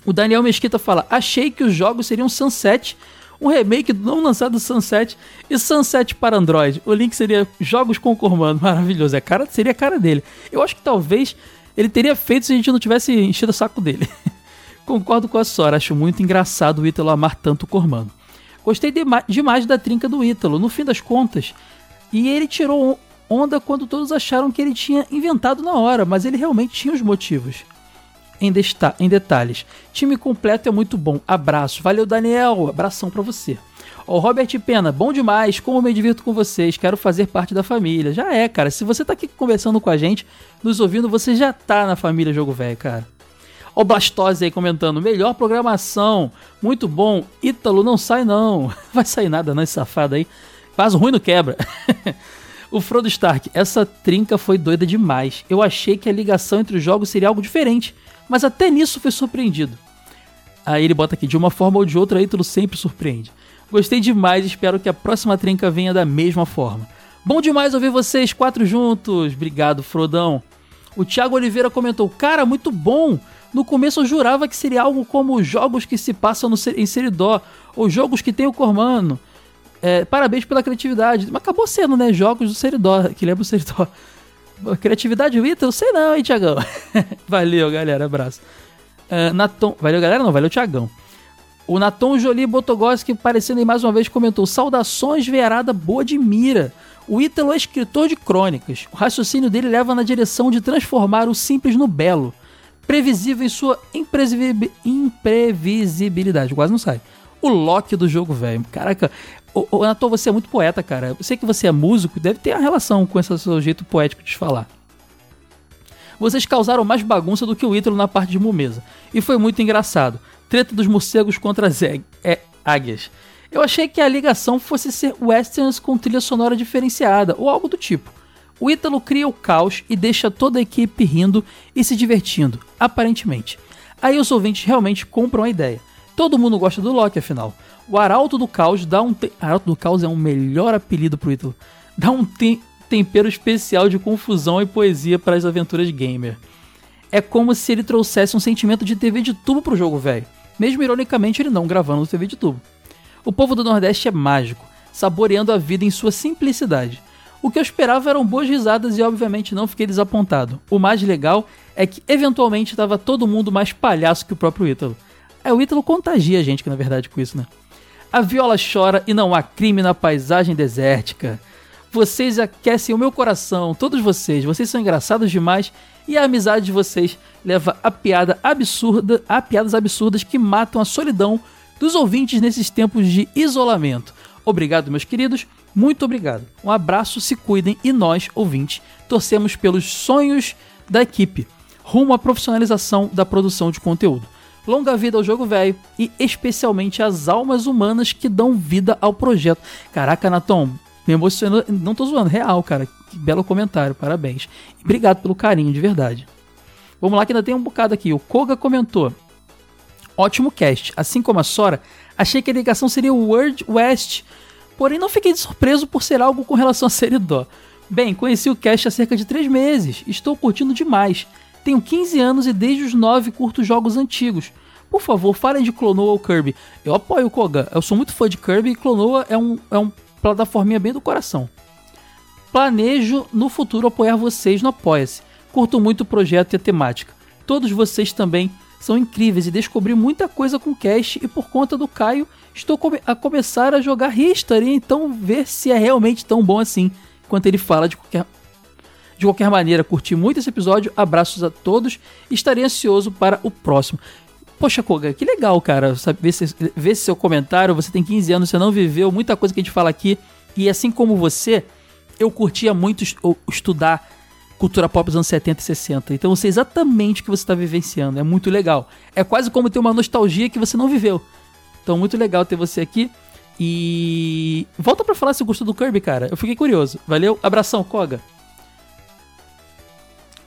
O Daniel Mesquita fala: Achei que os jogos seriam Sunset, um remake do não lançado Sunset e Sunset para Android. O link seria jogos com o Cormano. Maravilhoso. É cara, seria a cara dele. Eu acho que talvez ele teria feito se a gente não tivesse enchido o saco dele. Concordo com a Sora, acho muito engraçado o Ítalo amar tanto o Cormano. Gostei dema- demais da trinca do Ítalo, no fim das contas. E ele tirou onda quando todos acharam que ele tinha inventado na hora, mas ele realmente tinha os motivos em, em detalhes. Time completo é muito bom. Abraço. Valeu, Daniel. Abração pra você. Ó, Robert Pena, bom demais. Como me divirto com vocês. Quero fazer parte da família. Já é, cara. Se você tá aqui conversando com a gente, nos ouvindo, você já tá na família Jogo Velho, cara. Ó, o Blastose aí comentando. Melhor programação. Muito bom. Ítalo, não sai não. Vai sair nada, não, esse safado aí. O ruim no quebra. O Frodo Stark, essa trinca foi doida demais. Eu achei que a ligação entre os jogos seria algo diferente, mas até nisso fui surpreendido. Aí ele bota aqui, de uma forma ou de outra, Ítalo sempre surpreende. Gostei demais espero que a próxima trinca venha da mesma forma. Bom demais ouvir vocês quatro juntos. Obrigado, Frodão. O Thiago Oliveira comentou: Cara, muito bom! No começo eu jurava que seria algo como jogos que se passam no, em Seridó, ou jogos que tem o Cormano. É, parabéns pela criatividade. Mas acabou sendo, né? Jogos do Seridó, que lembra o Seridó. Criatividade Ítalo? Sei não, hein, Tiagão. Valeu, galera. Abraço. Ah, Natom... Valeu, galera? Não, valeu, Tiagão. O Natom Jolie Botogoski, aparecendo aí mais uma vez, comentou: Saudações, Verada Boa de Mira. O Ítalo é escritor de crônicas. O raciocínio dele leva na direção de transformar o simples no belo. Previsível em sua imprevisibi- imprevisibilidade. Quase não sai. O Loki do jogo velho. Caraca, ô, Natom, você é muito poeta, cara. Eu sei que você é músico, deve ter uma relação com esse seu jeito poético de falar. Vocês causaram mais bagunça do que o Ítalo na parte de Mumesa. E foi muito engraçado. Treta dos morcegos contra as é, águias. Eu achei que a ligação fosse ser westerns com trilha sonora diferenciada, ou algo do tipo. O Ítalo cria o caos e deixa toda a equipe rindo e se divertindo, aparentemente. Aí os ouvintes realmente compram a ideia. Todo mundo gosta do Loki, afinal. O Arauto do Caos dá um. Te... Arauto do Caos é um melhor apelido pro Ítalo. Dá um te- tempero especial de confusão e poesia para as aventuras gamer. É como se ele trouxesse um sentimento de TV de tubo pro jogo velho. Mesmo ironicamente ele não gravando TV de tubo. O povo do Nordeste é mágico, saboreando a vida em sua simplicidade. O que eu esperava eram boas risadas e obviamente não fiquei desapontado. O mais legal é que eventualmente estava todo mundo mais palhaço que o próprio Ítalo. É, o Ítalo contagia a gente, que na verdade com isso, né? A viola chora e não há crime na paisagem desértica. Vocês aquecem o meu coração, todos vocês. Vocês são engraçados demais e a amizade de vocês leva a piada absurda, a piadas absurdas que matam a solidão dos ouvintes nesses tempos de isolamento. Obrigado, meus queridos. Muito obrigado. Um abraço, se cuidem e nós, ouvintes, torcemos pelos sonhos da equipe rumo à profissionalização da produção de conteúdo. Longa vida ao jogo velho e especialmente às almas humanas que dão vida ao projeto. Caraca, Natom, me emocionou. Não tô zoando, real, cara. Que belo comentário, parabéns. Obrigado pelo carinho, de verdade. Vamos lá que ainda tem um bocado aqui. O Koga comentou. Ótimo cast. Assim como a Sora, achei que a ligação seria o World West, porém não fiquei surpreso por ser algo com relação a Seridó. Bem, conheci o cast há cerca de 3 meses, estou curtindo demais. Tenho 15 anos e desde os 9 curto jogos antigos. Por favor, falem de Clonoa ou Kirby. Eu apoio o Koga, eu sou muito fã de Kirby e Clonoa é um, é um plataforminha bem do coração. Planejo no futuro apoiar vocês no Apoia-se. Curto muito o projeto e a temática. Todos vocês também são incríveis e descobri muita coisa com Cash e por conta do Caio estou a começar a jogar History, então ver se é realmente tão bom assim quanto ele fala de qualquer de qualquer maneira, curti muito esse episódio, abraços a todos, estarei ansioso para o próximo. Poxa, Koga, que legal, cara, ver, se, ver esse seu comentário, você tem 15 anos, você não viveu muita coisa que a gente fala aqui, e assim como você, eu curtia muito estudar cultura pop dos anos 70 e 60. Então eu sei exatamente o que você está vivenciando. É muito legal. É quase como ter uma nostalgia que você não viveu. Então, muito legal ter você aqui. E. Volta para falar se gostou do Kirby, cara. Eu fiquei curioso. Valeu? Abração, Koga.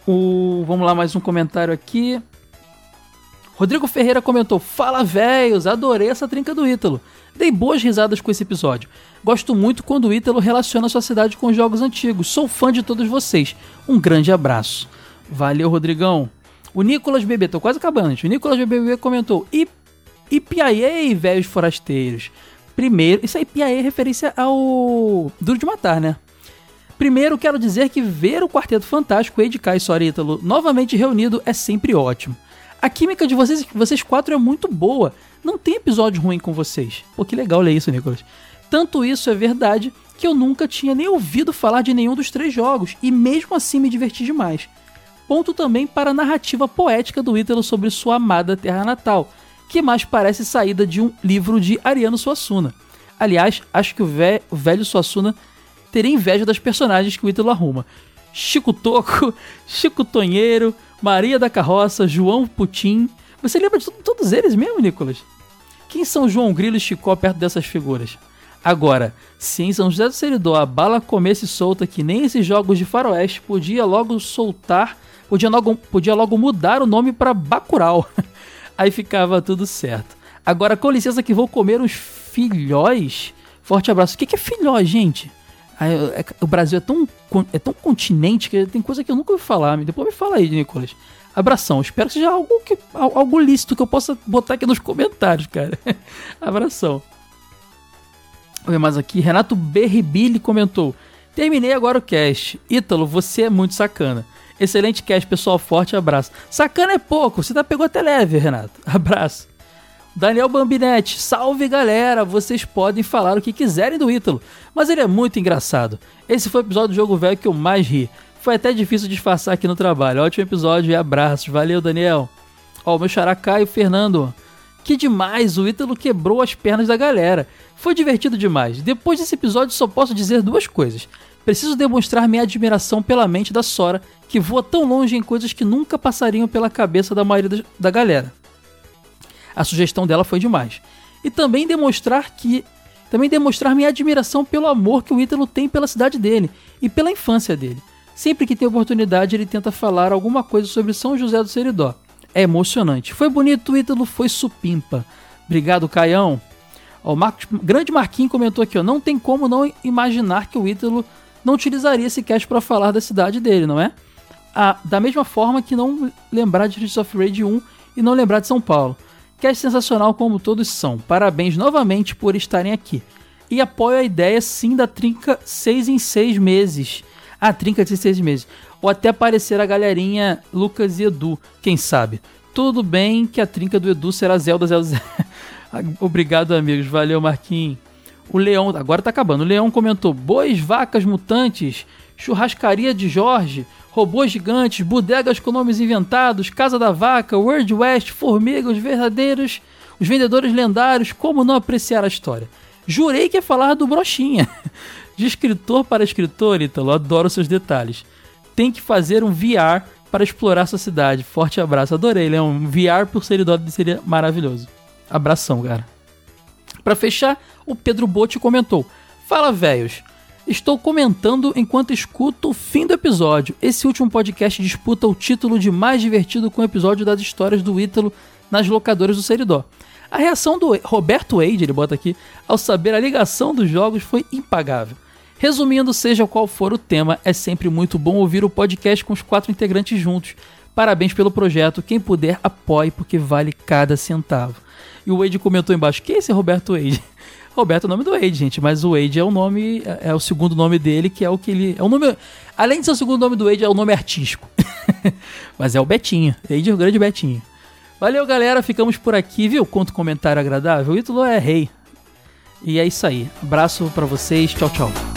O... Vamos lá, mais um comentário aqui. Rodrigo Ferreira comentou: Fala, velhos, adorei essa trinca do Ítalo. Dei boas risadas com esse episódio. Gosto muito quando o Ítalo relaciona sua cidade com jogos antigos. Sou fã de todos vocês. Um grande abraço. Valeu, Rodrigão. O Nicolas Bebê, tô quase acabando, gente. O Nicolas Bebê comentou: Ipiaê, velhos forasteiros. Primeiro, isso aí, Ipiaê é referência ao Duro de Matar, né? Primeiro, quero dizer que ver o Quarteto Fantástico, Ed Kai e Sorítalo novamente reunido é sempre ótimo. A química de vocês, vocês quatro é muito boa. Não tem episódio ruim com vocês. Pô, que legal ler isso, Nicolas. Tanto isso é verdade que eu nunca tinha nem ouvido falar de nenhum dos três jogos e mesmo assim me diverti demais. Ponto também para a narrativa poética do Ítalo sobre sua amada terra natal, que mais parece saída de um livro de Ariano Suassuna. Aliás, acho que o, vé o velho Suassuna teria inveja das personagens que o Ítalo arruma. Chico Toco, Chico Tonheiro, Maria da Carroça, João Putim. Você lembra de todos eles mesmo, Nicolas? Quem são João Grilo e Chicó perto dessas figuras? Agora, se em São José do Seridó a bala comesse solta que nem esses jogos de faroeste, podia logo soltar, podia logo, podia logo mudar o nome para Bacurau. Aí ficava tudo certo. Agora, com licença que vou comer uns filhóis. Forte abraço. O que é filhóis, gente? É, o Brasil é tão, é tão continente que tem coisa que eu nunca ouvi falar. Depois me fala aí, Nicolas. Abração. Espero que seja algo, que, algo lícito que eu possa botar aqui nos comentários, cara. Abração. Vamos ver mais aqui. Renato Berribili comentou. Terminei agora o cast. Ítalo, você é muito sacana. Excelente cast, pessoal. Forte abraço. Sacana é pouco. Você tá pegou até leve, Renato. Abraço. Daniel Bambinetti, salve galera! Vocês podem falar o que quiserem do Ítalo, mas ele é muito engraçado. Esse foi o episódio do Jogo Velho que eu mais ri. Foi até difícil disfarçar aqui no trabalho. Ótimo episódio e abraços. Valeu, Daniel. Ó, o meu xará Caio Fernando. Que demais, o Ítalo quebrou as pernas da galera. Foi divertido demais. Depois desse episódio só posso dizer duas coisas. Preciso demonstrar minha admiração pela mente da Sora, que voa tão longe em coisas que nunca passariam pela cabeça da maioria da galera a sugestão dela foi demais. E também demonstrar que também demonstrar minha admiração pelo amor que o Ítalo tem pela cidade dele e pela infância dele. Sempre que tem oportunidade, ele tenta falar alguma coisa sobre São José do Seridó. É emocionante. Foi bonito, o Ítalo foi supimpa. Obrigado, Caião. O Marcos, grande Marquinhos comentou aqui, ó, não tem como não imaginar que o Ítalo não utilizaria esse cast para falar da cidade dele, não é? Ah, da mesma forma que não lembrar de Streets of Rage 1 e não lembrar de São Paulo. Cast sensacional como todos são. Parabéns novamente por estarem aqui. E apoio a ideia sim da trinca 6 em 6 meses. Ah, trinca de 6 meses. Ou até aparecer a galerinha Lucas e Edu, quem sabe. Tudo bem que a trinca do Edu será Zelda Zelda. Obrigado, amigos. Valeu, Marquinhos. O Leão, agora tá acabando. O Leão comentou: bois, vacas mutantes, churrascaria de Jorge, robôs gigantes, bodegas com nomes inventados, Casa da Vaca, World West, Formiga, os verdadeiros, os vendedores lendários, como não apreciar a história? Jurei que ia falar do Brochinha. De escritor para escritor, Ítalo, adoro seus detalhes. Tem que fazer um VR para explorar sua cidade. Forte abraço. Adorei, Leão. Um VR por Seridó seria maravilhoso. Abração, cara. Para fechar, o Pedro Botti comentou: Fala, velhos. Estou comentando enquanto escuto o fim do episódio. Esse último podcast disputa o título de mais divertido com o episódio das histórias do Ítalo nas locadoras do Seridó. A reação do Roberto Wade, ele bota aqui, ao saber a ligação dos jogos foi impagável. Resumindo, seja qual for o tema, é sempre muito bom ouvir o podcast com os quatro integrantes juntos. Parabéns pelo projeto. Quem puder, apoie, porque vale cada centavo. E o Wade comentou embaixo: quem é esse Roberto Wade? Roberto é o nome do Wade, gente, mas o Wade é o nome, é o segundo nome dele, que é o que ele. É o nome. Além de ser o segundo nome do Wade, é o nome artístico. mas é o Betinho. Wade é o grande Betinho. Valeu, galera. Ficamos por aqui, viu? Quanto comentário agradável. O Ítalo é rei. E é isso aí. Abraço para vocês. Tchau, tchau.